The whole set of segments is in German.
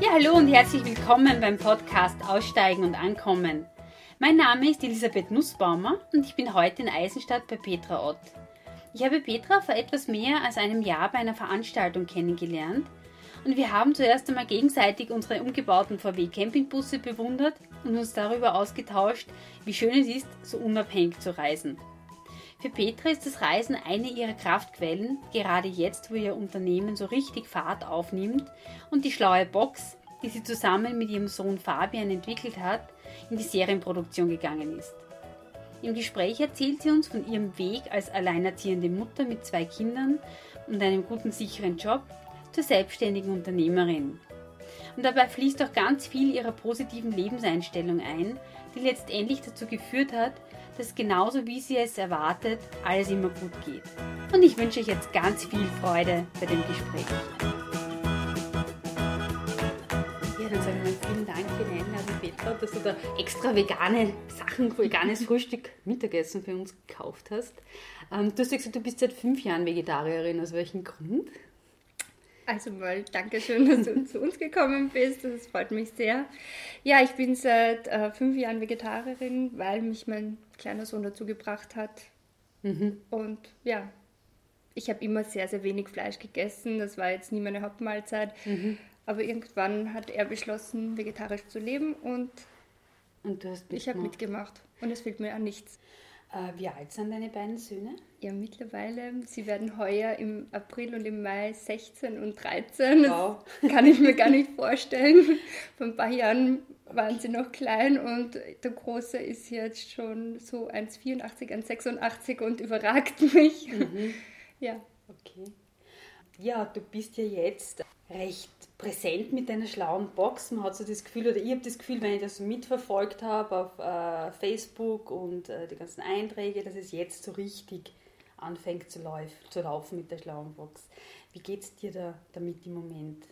Ja, hallo und herzlich willkommen beim Podcast Aussteigen und Ankommen. Mein Name ist Elisabeth Nussbaumer und ich bin heute in Eisenstadt bei Petra Ott. Ich habe Petra vor etwas mehr als einem Jahr bei einer Veranstaltung kennengelernt und wir haben zuerst einmal gegenseitig unsere umgebauten VW Campingbusse bewundert und uns darüber ausgetauscht, wie schön es ist, so unabhängig zu reisen. Für Petra ist das Reisen eine ihrer Kraftquellen, gerade jetzt, wo ihr Unternehmen so richtig Fahrt aufnimmt und die schlaue Box, die sie zusammen mit ihrem Sohn Fabian entwickelt hat, in die Serienproduktion gegangen ist. Im Gespräch erzählt sie uns von ihrem Weg als alleinerziehende Mutter mit zwei Kindern und einem guten, sicheren Job zur selbstständigen Unternehmerin. Und dabei fließt auch ganz viel ihrer positiven Lebenseinstellung ein, die letztendlich dazu geführt hat, dass genauso wie sie es erwartet, alles immer gut geht. Und ich wünsche euch jetzt ganz viel Freude bei dem Gespräch. Ja, dann sage ich mal vielen Dank für die Einladung, Petra, dass du da extra vegane Sachen, veganes Frühstück, Mittagessen für uns gekauft hast. Ähm, du hast gesagt, du bist seit fünf Jahren Vegetarierin. Aus welchem Grund? Also mal danke schön, dass du zu uns gekommen bist. Das freut mich sehr. Ja, ich bin seit äh, fünf Jahren Vegetarierin, weil mich mein kleiner Sohn dazu gebracht hat. Mhm. Und ja, ich habe immer sehr, sehr wenig Fleisch gegessen. Das war jetzt nie meine Hauptmahlzeit. Mhm. Aber irgendwann hat er beschlossen, vegetarisch zu leben und, und ich habe mitgemacht. Und es fehlt mir an nichts. Äh, wie alt sind deine beiden Söhne? Ja, mittlerweile. Sie werden heuer im April und im Mai 16 und 13. Wow. Das kann ich mir gar nicht vorstellen. Vor ein paar Jahren waren sie noch klein und der Große ist jetzt schon so 1,84, 1,86 und überragt mich. Mhm. Ja. Okay. Ja, du bist ja jetzt recht präsent mit deiner schlauen Box. Man hat so das Gefühl, oder ich habe das Gefühl, wenn ich das so mitverfolgt habe auf äh, Facebook und äh, die ganzen Einträge, dass es jetzt so richtig anfängt zu, lauf, zu laufen mit der schlauen Box. Wie geht es dir da, damit im Moment?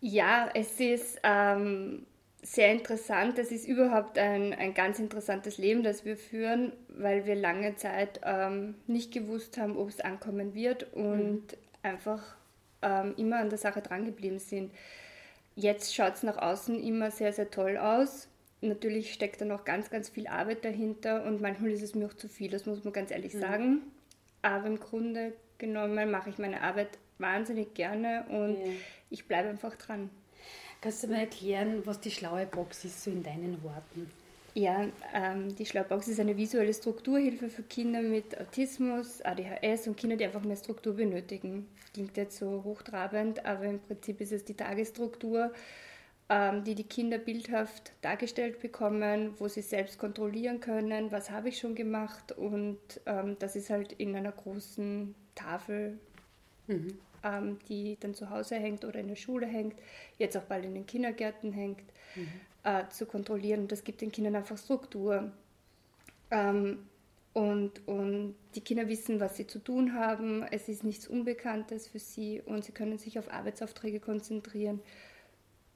Ja, es ist ähm, sehr interessant. Es ist überhaupt ein, ein ganz interessantes Leben, das wir führen, weil wir lange Zeit ähm, nicht gewusst haben, ob es ankommen wird und mhm. einfach ähm, immer an der Sache drangeblieben sind. Jetzt schaut es nach außen immer sehr, sehr toll aus. Natürlich steckt da noch ganz, ganz viel Arbeit dahinter und manchmal ist es mir auch zu viel, das muss man ganz ehrlich mhm. sagen. Aber im Grunde genommen mache ich meine Arbeit wahnsinnig gerne und ja. ich bleibe einfach dran. Kannst du mir erklären, was die schlaue Box ist, so in deinen Worten? Ja, ähm, die Schlaubox ist eine visuelle Strukturhilfe für Kinder mit Autismus, ADHS und Kinder, die einfach mehr Struktur benötigen. Klingt jetzt so hochtrabend, aber im Prinzip ist es die Tagesstruktur, ähm, die die Kinder bildhaft dargestellt bekommen, wo sie selbst kontrollieren können, was habe ich schon gemacht und ähm, das ist halt in einer großen Tafel, mhm. ähm, die dann zu Hause hängt oder in der Schule hängt, jetzt auch bald in den Kindergärten hängt. Mhm äh, zu kontrollieren. Und das gibt den Kindern einfach Struktur. Ähm, und, und die Kinder wissen, was sie zu tun haben. Es ist nichts Unbekanntes für sie und sie können sich auf Arbeitsaufträge konzentrieren.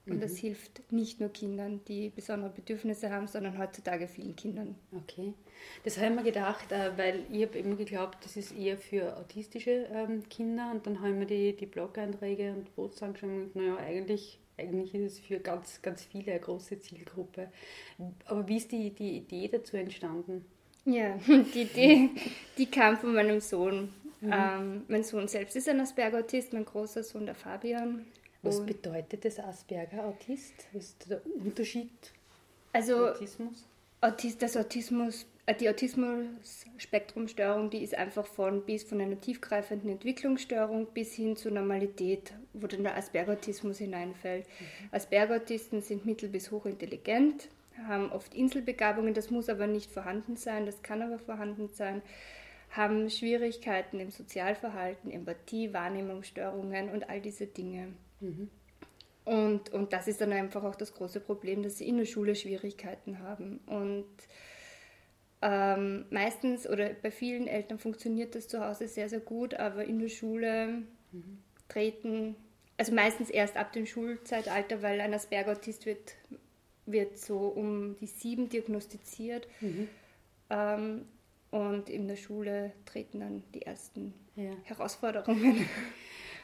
Und mhm. das hilft nicht nur Kindern, die besondere Bedürfnisse haben, sondern heutzutage vielen Kindern. Okay. Das habe ich mir gedacht, äh, weil ich habe immer geglaubt, das ist eher für autistische ähm, Kinder. Und dann habe ich mir die, die Blog-Einträge und Posts angeschaut und naja, eigentlich eigentlich ist es für ganz, ganz viele eine große Zielgruppe. Aber wie ist die, die Idee dazu entstanden? Ja, die Idee, die kam von meinem Sohn. Mhm. Ähm, mein Sohn selbst ist ein Asperger-Autist, mein großer Sohn, der Fabian. Was Und bedeutet das Asperger-Autist? Was ist der Unterschied? Also, Autismus? Autist, das Autismus äh, die Autismus-Spektrumstörung, die ist einfach von bis von einer tiefgreifenden Entwicklungsstörung bis hin zur Normalität, wo dann der Asperger-Autismus hineinfällt. Mhm. Asperger-Autisten sind mittel- bis hochintelligent, haben oft Inselbegabungen, das muss aber nicht vorhanden sein, das kann aber vorhanden sein, haben Schwierigkeiten im Sozialverhalten, Empathie, Wahrnehmungsstörungen und all diese Dinge. Mhm. Und, und das ist dann einfach auch das große Problem, dass sie in der Schule Schwierigkeiten haben. Und ähm, meistens oder bei vielen Eltern funktioniert das zu Hause sehr, sehr gut, aber in der Schule mhm. treten, also meistens erst ab dem Schulzeitalter, weil ein Asperger-Autist wird, wird so um die sieben diagnostiziert. Mhm. Ähm, und in der Schule treten dann die ersten ja. Herausforderungen.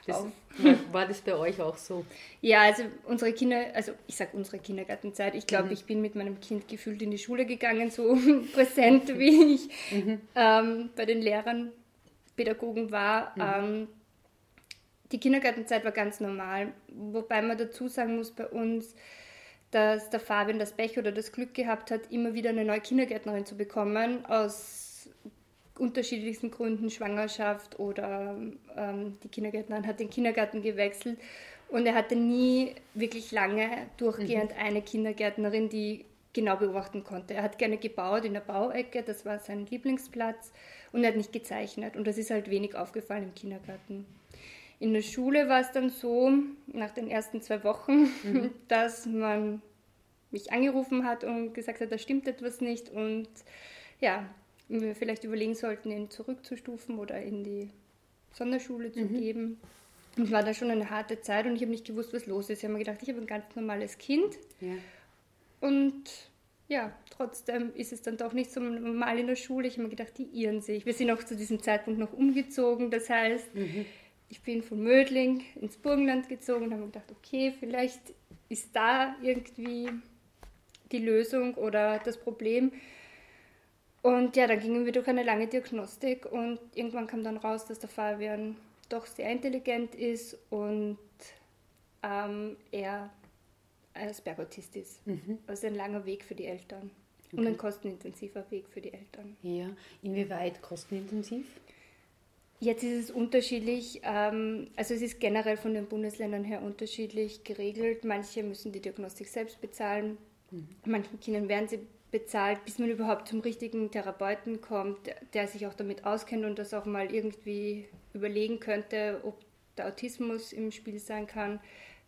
Das, war, war das bei euch auch so? Ja, also unsere Kinder, also ich sage unsere Kindergartenzeit, ich glaube, mhm. ich bin mit meinem Kind gefühlt in die Schule gegangen, so präsent wie ich mhm. ähm, bei den Lehrern, Pädagogen war. Mhm. Ähm, die Kindergartenzeit war ganz normal, wobei man dazu sagen muss, bei uns, dass der Fabian das Pech oder das Glück gehabt hat, immer wieder eine neue Kindergärtnerin zu bekommen, aus unterschiedlichsten Gründen, Schwangerschaft oder ähm, die Kindergärtnerin hat den Kindergarten gewechselt und er hatte nie wirklich lange durchgehend mhm. eine Kindergärtnerin, die genau beobachten konnte. Er hat gerne gebaut in der Bauecke, das war sein Lieblingsplatz und er hat nicht gezeichnet und das ist halt wenig aufgefallen im Kindergarten. In der Schule war es dann so, nach den ersten zwei Wochen, mhm. dass man mich angerufen hat und gesagt hat, da stimmt etwas nicht und ja, wir vielleicht überlegen sollten, ihn zurückzustufen oder in die Sonderschule zu mhm. geben. Und es war da schon eine harte Zeit und ich habe nicht gewusst, was los ist. Ich habe mir gedacht, ich habe ein ganz normales Kind. Ja. Und ja, trotzdem ist es dann doch nicht so normal in der Schule. Ich habe mir gedacht, die irren sich. Wir sind auch zu diesem Zeitpunkt noch umgezogen. Das heißt, mhm. ich bin von Mödling ins Burgenland gezogen und habe mir gedacht, okay, vielleicht ist da irgendwie die Lösung oder das Problem. Und ja, dann gingen wir durch eine lange Diagnostik und irgendwann kam dann raus, dass der Fabian doch sehr intelligent ist und ähm, er Asperger-Autist ist. Mhm. Also ein langer Weg für die Eltern okay. und ein kostenintensiver Weg für die Eltern. Ja, inwieweit kostenintensiv? Jetzt ist es unterschiedlich, ähm, also es ist generell von den Bundesländern her unterschiedlich geregelt. Manche müssen die Diagnostik selbst bezahlen, mhm. manchen Kindern werden sie bezahlt, bis man überhaupt zum richtigen Therapeuten kommt, der sich auch damit auskennt und das auch mal irgendwie überlegen könnte, ob der Autismus im Spiel sein kann,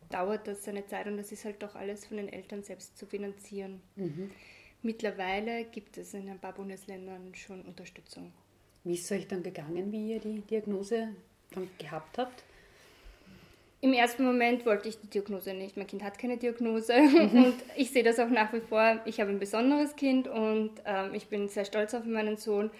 dauert das seine Zeit und das ist halt doch alles von den Eltern selbst zu finanzieren. Mhm. Mittlerweile gibt es in ein paar Bundesländern schon Unterstützung. Wie ist es euch dann gegangen, wie ihr die Diagnose dann gehabt habt? Im ersten Moment wollte ich die Diagnose nicht. Mein Kind hat keine Diagnose mhm. und ich sehe das auch nach wie vor. Ich habe ein besonderes Kind und ähm, ich bin sehr stolz auf meinen Sohn.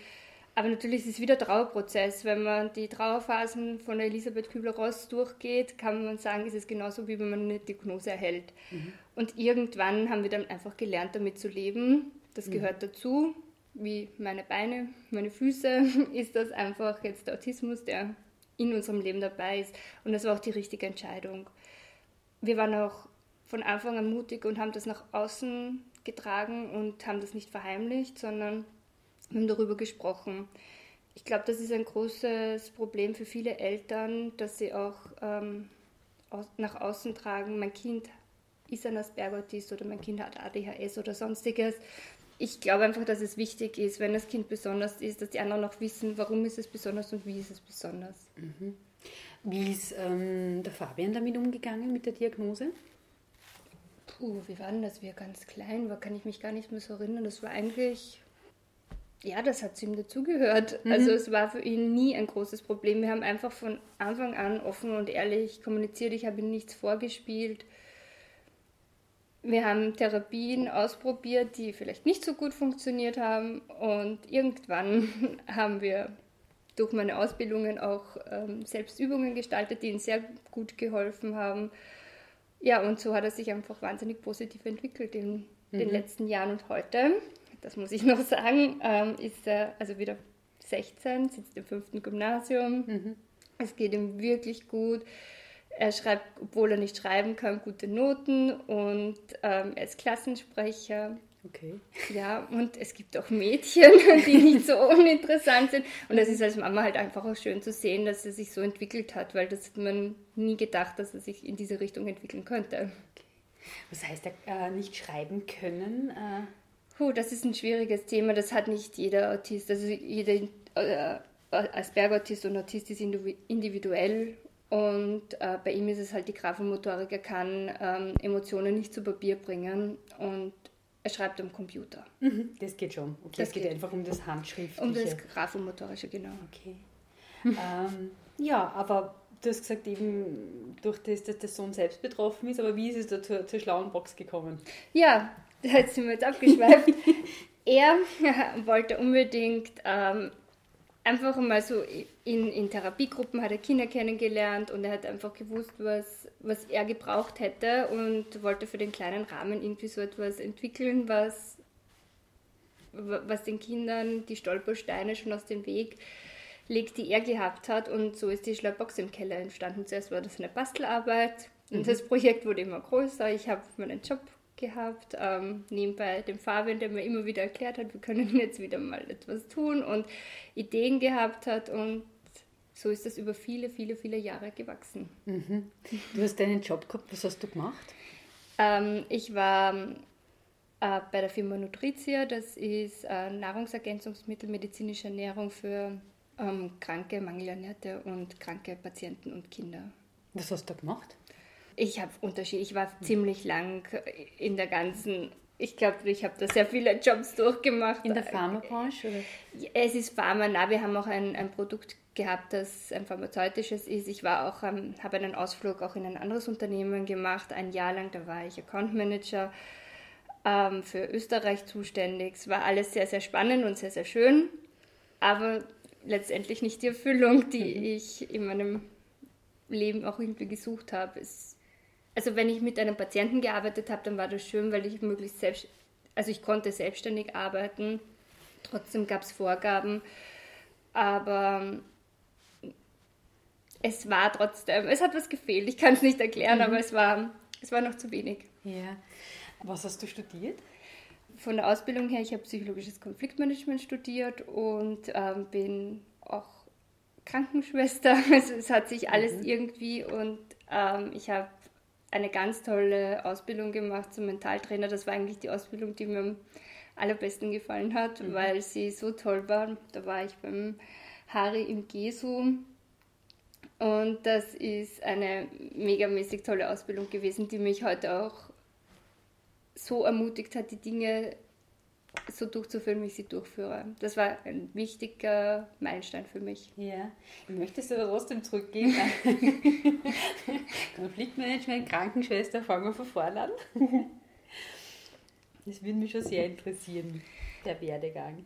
Aber natürlich ist es wieder Trauerprozess. Wenn man die Trauerphasen von Elisabeth Kübler-Ross durchgeht, kann man sagen, ist es genauso, wie wenn man eine Diagnose erhält. Mhm. Und irgendwann haben wir dann einfach gelernt, damit zu leben. Das mhm. gehört dazu, wie meine Beine, meine Füße, ist das einfach jetzt der Autismus, der in unserem Leben dabei ist. Und das war auch die richtige Entscheidung. Wir waren auch von Anfang an mutig und haben das nach außen getragen und haben das nicht verheimlicht, sondern haben darüber gesprochen. Ich glaube, das ist ein großes Problem für viele Eltern, dass sie auch ähm, nach außen tragen, mein Kind ist ein Asperger-Autist oder mein Kind hat ADHS oder sonstiges ich glaube einfach, dass es wichtig ist, wenn das Kind besonders ist, dass die anderen auch wissen, warum ist es besonders und wie ist es besonders. Mhm. Wie ist ähm, der Fabian damit umgegangen mit der Diagnose? Puh, wie war denn das? Wie er ganz klein war, kann ich mich gar nicht mehr so erinnern. Das war eigentlich, ja, das hat zu ihm dazugehört. Mhm. Also es war für ihn nie ein großes Problem. Wir haben einfach von Anfang an offen und ehrlich kommuniziert. Ich habe ihm nichts vorgespielt. Wir haben Therapien ausprobiert, die vielleicht nicht so gut funktioniert haben und irgendwann haben wir durch meine Ausbildungen auch ähm, selbst Übungen gestaltet, die ihnen sehr gut geholfen haben. Ja, und so hat er sich einfach wahnsinnig positiv entwickelt in mhm. den letzten Jahren und heute, das muss ich noch sagen, ähm, ist er also wieder 16, sitzt im fünften Gymnasium. Mhm. Es geht ihm wirklich gut. Er schreibt, obwohl er nicht schreiben kann, gute Noten und ähm, er ist Klassensprecher. Okay. Ja, und es gibt auch Mädchen, die nicht so uninteressant sind. Und das ist als Mama halt einfach auch schön zu sehen, dass er sich so entwickelt hat, weil das hat man nie gedacht, dass er sich in diese Richtung entwickeln könnte. Okay. Was heißt äh, nicht schreiben können? Äh Puh, das ist ein schwieriges Thema. Das hat nicht jeder Autist. Also jeder äh, Asperger-Autist und Autist ist individuell und äh, bei ihm ist es halt die Graphenmotorik, er kann ähm, Emotionen nicht zu Papier bringen und er schreibt am Computer. Mhm, das geht schon. Okay, das es geht, geht, einfach um das Handschriftliche. Um das Graphenmotorische, genau. Okay. ähm, ja, aber du hast gesagt, eben durch das, dass der Sohn selbst betroffen ist, aber wie ist es da zur, zur schlauen Box gekommen? Ja, da sind wir jetzt abgeschweift. er wollte unbedingt ähm, einfach mal so in, in Therapiegruppen hat er Kinder kennengelernt und er hat einfach gewusst, was, was er gebraucht hätte und wollte für den kleinen Rahmen irgendwie so etwas entwickeln, was, was den Kindern die Stolpersteine schon aus dem Weg legt, die er gehabt hat. Und so ist die Schlaubox im Keller entstanden. Zuerst war das eine Bastelarbeit und mhm. das Projekt wurde immer größer. Ich habe meinen Job gehabt, ähm, nebenbei dem Fabian, der mir immer wieder erklärt hat, wir können jetzt wieder mal etwas tun und Ideen gehabt hat und so ist das über viele, viele, viele Jahre gewachsen. Mhm. Du hast deinen Job gehabt, was hast du gemacht? Ähm, ich war äh, bei der Firma Nutritia, das ist äh, Nahrungsergänzungsmittel, medizinische Ernährung für ähm, kranke, mangelernährte und kranke Patienten und Kinder. Was hast du gemacht? Ich habe Unterschied. Ich war ziemlich lang in der ganzen. Ich glaube, ich habe da sehr viele Jobs durchgemacht. In der Pharmabranche? Oder? Es ist Pharma. Na, wir haben auch ein, ein Produkt gehabt, das ein pharmazeutisches ist. Ich war auch, ähm, habe einen Ausflug auch in ein anderes Unternehmen gemacht. Ein Jahr lang, da war ich Account Manager ähm, für Österreich zuständig. Es war alles sehr, sehr spannend und sehr, sehr schön. Aber letztendlich nicht die Erfüllung, die mhm. ich in meinem Leben auch irgendwie gesucht habe. Es also wenn ich mit einem Patienten gearbeitet habe, dann war das schön, weil ich möglichst selbst, also ich konnte selbstständig arbeiten. Trotzdem gab es Vorgaben, aber es war trotzdem, es hat was gefehlt. Ich kann es nicht erklären, mhm. aber es war, es war noch zu wenig. Ja. Was hast du studiert? Von der Ausbildung her, ich habe psychologisches Konfliktmanagement studiert und ähm, bin auch Krankenschwester. Also es hat sich alles mhm. irgendwie und ähm, ich habe eine ganz tolle Ausbildung gemacht zum Mentaltrainer. Das war eigentlich die Ausbildung, die mir am allerbesten gefallen hat, mhm. weil sie so toll war. Da war ich beim Hari im Gesu und das ist eine megamäßig tolle Ausbildung gewesen, die mich heute auch so ermutigt hat, die Dinge so durchzuführen, wie ich sie durchführe. Das war ein wichtiger Meilenstein für mich. Ja, ich möchte es aber trotzdem zurückgeben. Konfliktmanagement, Krankenschwester, fangen wir von vorne an. Das würde mich schon sehr interessieren, der Werdegang.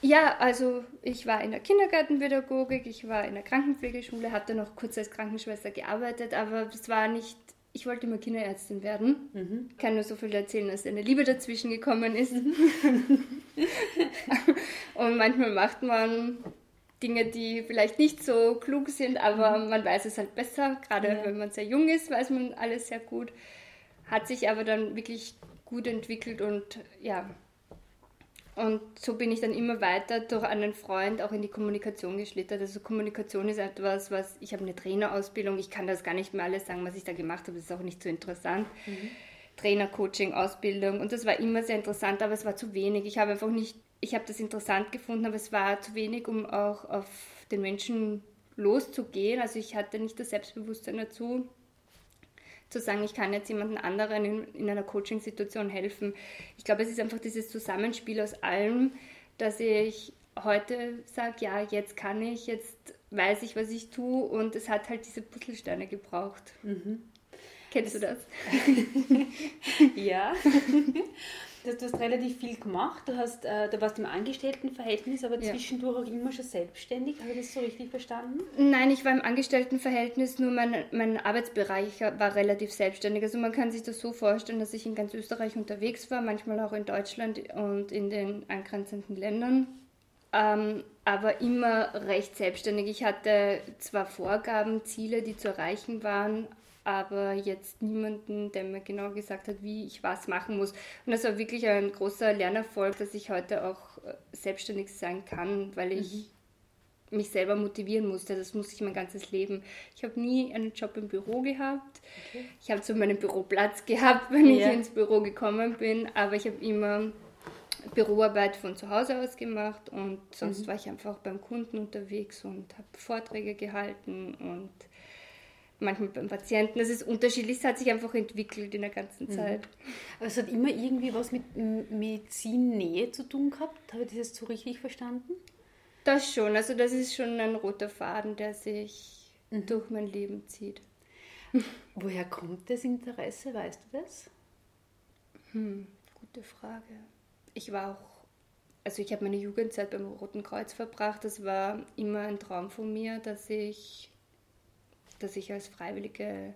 Ja, also ich war in der Kindergartenpädagogik, ich war in der Krankenpflegeschule, hatte noch kurz als Krankenschwester gearbeitet, aber das war nicht ich wollte immer Kinderärztin werden. Mhm. Ich kann nur so viel erzählen, dass eine Liebe dazwischen gekommen ist. Mhm. und manchmal macht man Dinge, die vielleicht nicht so klug sind, aber mhm. man weiß es halt besser. Gerade ja. wenn man sehr jung ist, weiß man alles sehr gut. Hat sich aber dann wirklich gut entwickelt und ja, und so bin ich dann immer weiter durch einen Freund auch in die Kommunikation geschlittert. Also Kommunikation ist etwas, was ich habe eine Trainerausbildung, ich kann das gar nicht mehr alles sagen, was ich da gemacht habe, das ist auch nicht so interessant. Mhm. Trainer, Coaching, Ausbildung und das war immer sehr interessant, aber es war zu wenig. Ich habe einfach nicht, ich habe das interessant gefunden, aber es war zu wenig, um auch auf den Menschen loszugehen. Also ich hatte nicht das Selbstbewusstsein dazu, zu sagen, ich kann jetzt jemandem anderen in, in einer Coaching-Situation helfen. Ich glaube, es ist einfach dieses Zusammenspiel aus allem, dass ich heute sage, ja, jetzt kann ich, jetzt weiß ich, was ich tue und es hat halt diese Puzzlesteine gebraucht. Mhm. Kennst du das? ja. Du hast relativ viel gemacht. Du, hast, äh, du warst im Angestelltenverhältnis, aber ja. zwischendurch auch immer schon selbstständig. Habe ich das so richtig verstanden? Nein, ich war im Angestelltenverhältnis, nur mein, mein Arbeitsbereich war relativ selbstständig. Also man kann sich das so vorstellen, dass ich in ganz Österreich unterwegs war, manchmal auch in Deutschland und in den angrenzenden Ländern. Ähm, aber immer recht selbstständig. Ich hatte zwar Vorgaben, Ziele, die zu erreichen waren, aber jetzt niemanden, der mir genau gesagt hat, wie ich was machen muss. Und das war wirklich ein großer Lernerfolg, dass ich heute auch äh, selbstständig sein kann, weil ich mhm. mich selber motivieren musste. Das muss ich mein ganzes Leben. Ich habe nie einen Job im Büro gehabt. Okay. Ich habe so meinen Büroplatz gehabt, wenn ja. ich ins Büro gekommen bin, aber ich habe immer Büroarbeit von zu Hause aus gemacht und sonst mhm. war ich einfach beim Kunden unterwegs und habe Vorträge gehalten und manchmal beim Patienten. Das ist unterschiedlich, es hat sich einfach entwickelt in der ganzen mhm. Zeit. Aber es hat immer irgendwie was mit Medizinnähe zu tun gehabt. Habe ich das so richtig verstanden? Das schon, also das ist schon ein roter Faden, der sich mhm. durch mein Leben zieht. Woher kommt das Interesse, weißt du das? Hm, gute Frage. Ich war auch also ich habe meine Jugendzeit beim Roten Kreuz verbracht. Das war immer ein Traum von mir, dass ich, dass ich als freiwillige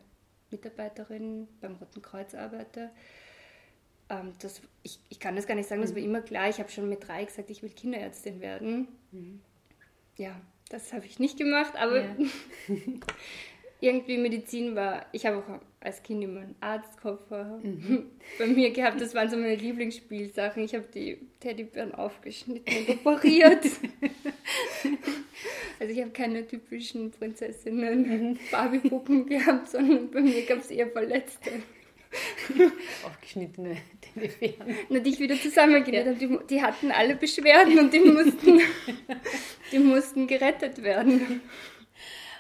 Mitarbeiterin beim Roten Kreuz arbeite. Ähm, das, ich, ich kann das gar nicht sagen, das war mhm. immer klar. Ich habe schon mit drei gesagt, ich will Kinderärztin werden. Mhm. Ja, das habe ich nicht gemacht, aber ja. irgendwie Medizin war, ich habe auch als Kind immer einen Arztkoffer mhm. bei mir gehabt. Das waren so meine Lieblingsspielsachen. Ich habe die Teddybären aufgeschnitten und operiert. also ich habe keine typischen Prinzessinnen mhm. Barbie-Puppen gehabt, sondern bei mir gab es eher Verletzte. Aufgeschnittene Teddybären. Na, die ich wieder zusammengenäht habe. Die, die, hatten alle Beschwerden und die mussten, die mussten gerettet werden.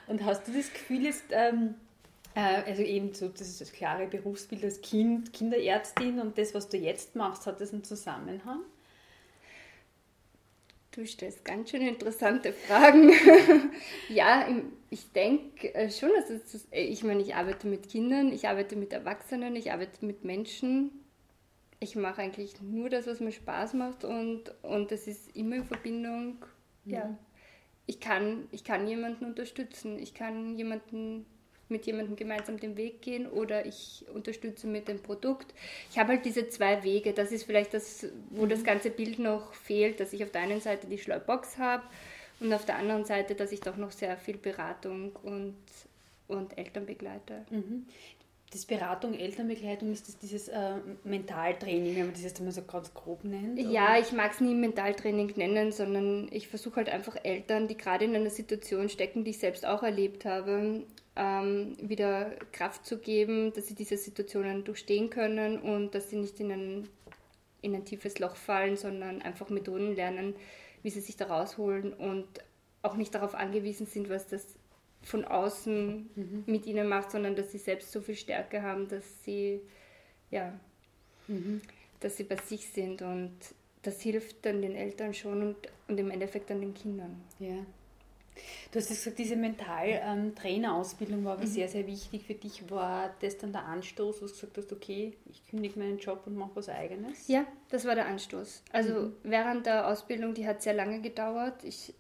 Und hast du das Gefühl, jetzt, ähm, äh, also eben so, das ist das klare Berufsbild als Kind, Kinderärztin und das, was du jetzt machst, hat das einen Zusammenhang? Du stellst ganz schön interessante Fragen. ja, ich denke äh, schon, dass es, äh, ich meine, ich arbeite mit Kindern, ich arbeite mit Erwachsenen, ich arbeite mit Menschen. Ich mache eigentlich nur das, was mir Spaß macht und, und das ist immer in Verbindung, ja, ich kann, ich kann jemanden unterstützen, ich kann jemanden mit jemandem gemeinsam den Weg gehen oder ich unterstütze mit dem Produkt. Ich habe halt diese zwei Wege. Das ist vielleicht das, wo mhm. das ganze Bild noch fehlt, dass ich auf der einen Seite die Schleubox habe und auf der anderen Seite, dass ich doch noch sehr viel Beratung und, und Eltern begleite. Mhm das Beratung, Elternbegleitung, ist das dieses äh, Mentaltraining, wenn man das jetzt mal so ganz grob nennt? Oder? Ja, ich mag es nie Mentaltraining nennen, sondern ich versuche halt einfach Eltern, die gerade in einer Situation stecken, die ich selbst auch erlebt habe, ähm, wieder Kraft zu geben, dass sie diese Situationen durchstehen können und dass sie nicht in ein, in ein tiefes Loch fallen, sondern einfach Methoden lernen, wie sie sich da rausholen und auch nicht darauf angewiesen sind, was das von außen mhm. mit ihnen macht, sondern dass sie selbst so viel Stärke haben, dass sie, ja, mhm. dass sie bei sich sind und das hilft dann den Eltern schon und, und im Endeffekt dann den Kindern. Ja. Du hast gesagt, diese Mental-Trainerausbildung ähm, war mhm. sehr, sehr wichtig für dich. War das dann der Anstoß, wo du gesagt hast, okay, ich kündige meinen Job und mache was Eigenes? Ja, das war der Anstoß. Also mhm. während der Ausbildung, die hat sehr lange gedauert. Ich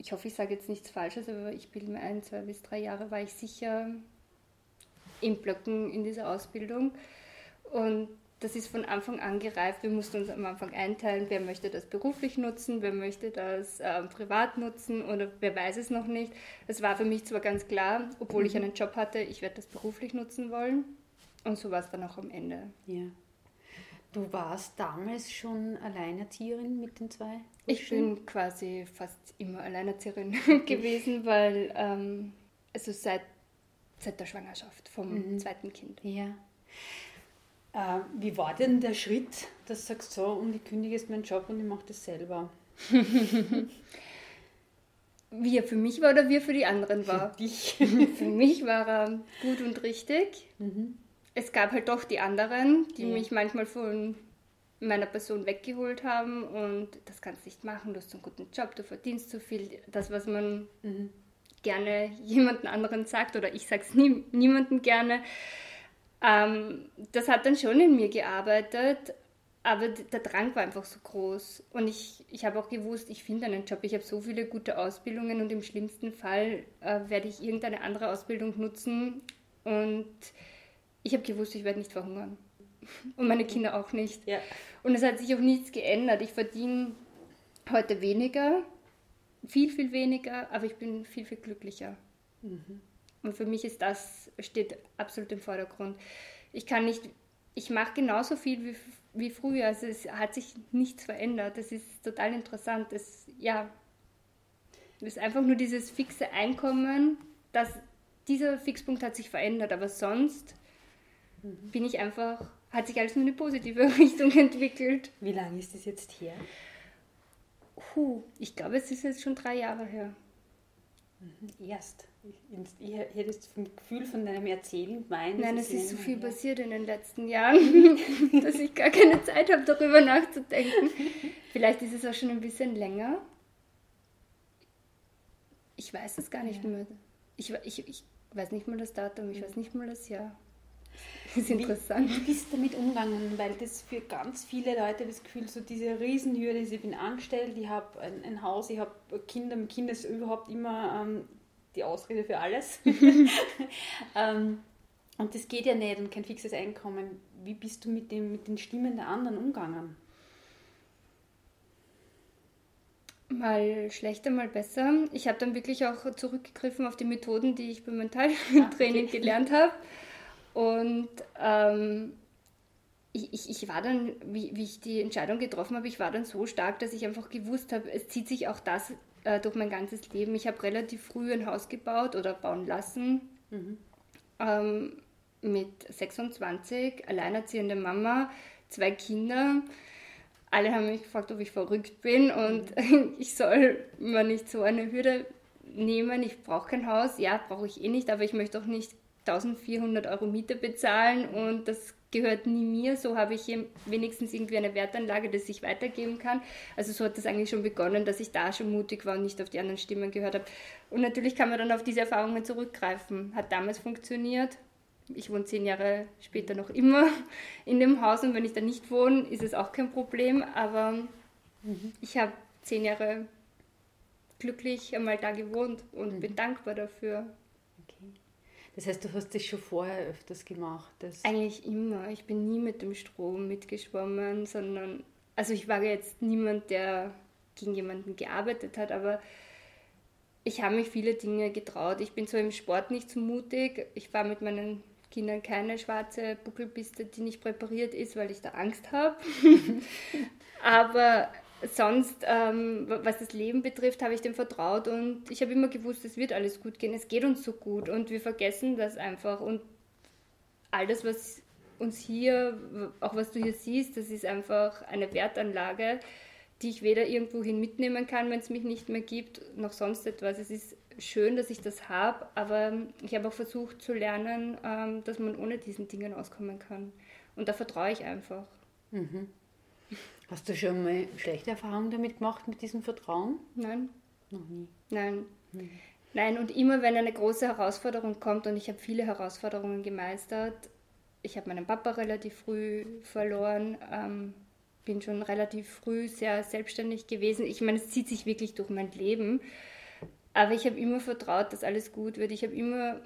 ich hoffe, ich sage jetzt nichts Falsches, aber ich bilde mir ein, zwei bis drei Jahre war ich sicher in Blöcken in dieser Ausbildung. Und das ist von Anfang an gereift. Wir mussten uns am Anfang einteilen, wer möchte das beruflich nutzen, wer möchte das äh, privat nutzen oder wer weiß es noch nicht. Es war für mich zwar ganz klar, obwohl mhm. ich einen Job hatte, ich werde das beruflich nutzen wollen. Und so war es dann auch am Ende. Ja. Du warst damals schon Alleinerzieherin mit den zwei? Ich bin quasi fast immer Alleinerzieherin gewesen, weil ähm, also seit, seit der Schwangerschaft vom mhm. zweiten Kind. Ja. Äh, wie war denn der Schritt, dass du sagst, so, und ich kündige jetzt meinen Job und ich mache das selber? wie er für mich war oder wie er für die anderen war? Für dich. für mich war er gut und richtig. Mhm es gab halt doch die anderen, die ja. mich manchmal von meiner Person weggeholt haben und das kannst du nicht machen, du hast einen guten Job, du verdienst so viel. Das, was man mhm. gerne jemanden anderen sagt oder ich sage es nie, niemandem gerne, ähm, das hat dann schon in mir gearbeitet, aber der Drang war einfach so groß und ich, ich habe auch gewusst, ich finde einen Job. Ich habe so viele gute Ausbildungen und im schlimmsten Fall äh, werde ich irgendeine andere Ausbildung nutzen und ich habe gewusst, ich werde nicht verhungern. Und meine Kinder auch nicht. Ja. Und es hat sich auch nichts geändert. Ich verdiene heute weniger, viel, viel weniger, aber ich bin viel, viel glücklicher. Mhm. Und für mich ist das, steht absolut im Vordergrund. Ich kann nicht, ich mache genauso viel wie, wie früher. Also es hat sich nichts verändert. Das ist total interessant. Das, ja, das ist einfach nur dieses fixe Einkommen, dass dieser Fixpunkt hat sich verändert, aber sonst mhm. bin ich einfach, hat sich alles nur in eine positive Richtung entwickelt. Wie lange ist das jetzt her? Puh, ich glaube, es ist jetzt schon drei Jahre her. Mhm. Erst. Ich, hätte das vom Gefühl von deinem Erzählen gemeint. Nein, es ist so viel passiert in den letzten Jahren, dass ich gar keine Zeit habe, darüber nachzudenken. Vielleicht ist es auch schon ein bisschen länger. Ich weiß es gar nicht ja. mehr. Ich, ich, ich weiß nicht mal das Datum, ich weiß nicht mal das Jahr. Das ist interessant. Wie, wie bist du damit umgegangen? Weil das für ganz viele Leute das Gefühl, so diese Riesenhürde ist, ich bin angestellt, ich habe ein, ein, Haus, ich habe Kinder, mit Kindern ist überhaupt immer ähm, die Ausrede für alles. ähm, und das geht ja nicht und kein fixes Einkommen. Wie bist du mit, dem, mit den Stimmen der anderen umgegangen? Mal schlechter, mal besser. Ich habe dann wirklich auch zurückgegriffen auf die Methoden, die ich beim Mentaltraining okay. gelernt habe. Und ähm, ich, ich, ich, war dann, wie, wie, ich die Entscheidung getroffen habe, ich war dann so stark, dass ich einfach gewusst habe, es zieht sich auch das äh, durch mein ganzes Leben. Ich habe relativ früh ein Haus gebaut oder bauen lassen. Mhm. Ähm, mit 26, alleinerziehende Mama, zwei Kinder alle haben mich gefragt, ob ich verrückt bin und mhm. ich soll mir nicht so eine Hürde nehmen. Ich brauche kein Haus. Ja, brauche ich eh nicht, aber ich möchte auch nicht 1400 Euro Miete bezahlen und das gehört nie mir. So habe ich wenigstens irgendwie eine Wertanlage, das ich weitergeben kann. Also so hat das eigentlich schon begonnen, dass ich da schon mutig war und nicht auf die anderen Stimmen gehört habe. Und natürlich kann man dann auf diese Erfahrungen zurückgreifen. Hat damals funktioniert, ich wohne zehn Jahre später noch immer in dem Haus und wenn ich da nicht wohne, ist es auch kein Problem. Aber mhm. ich habe zehn Jahre glücklich einmal da gewohnt und mhm. bin dankbar dafür. Das heißt, du hast das schon vorher öfters gemacht? Eigentlich immer. Ich bin nie mit dem Strom mitgeschwommen, sondern, also ich war jetzt niemand, der gegen jemanden gearbeitet hat, aber ich habe mich viele Dinge getraut. Ich bin so im Sport nicht so mutig. Ich war mit meinen Kindern keine schwarze Buckelpiste, die nicht präpariert ist, weil ich da Angst habe. Aber sonst, ähm, was das Leben betrifft, habe ich dem vertraut und ich habe immer gewusst, es wird alles gut gehen, es geht uns so gut und wir vergessen das einfach und all das, was uns hier, auch was du hier siehst, das ist einfach eine Wertanlage, die ich weder irgendwohin mitnehmen kann, wenn es mich nicht mehr gibt, noch sonst etwas. Es ist schön, dass ich das habe, aber ich habe auch versucht zu lernen, ähm, dass man ohne diesen Dingen auskommen kann. Und da vertraue ich einfach. Mhm. Hast du schon mal schlechte Erfahrungen damit gemacht, mit diesem Vertrauen? Nein. Noch nie. Nein. Mhm. Nein, und immer wenn eine große Herausforderung kommt, und ich habe viele Herausforderungen gemeistert, ich habe meinen Papa relativ früh verloren, ähm, bin schon relativ früh sehr selbstständig gewesen. Ich meine, es zieht sich wirklich durch mein Leben. Aber ich habe immer vertraut, dass alles gut wird. Ich habe immer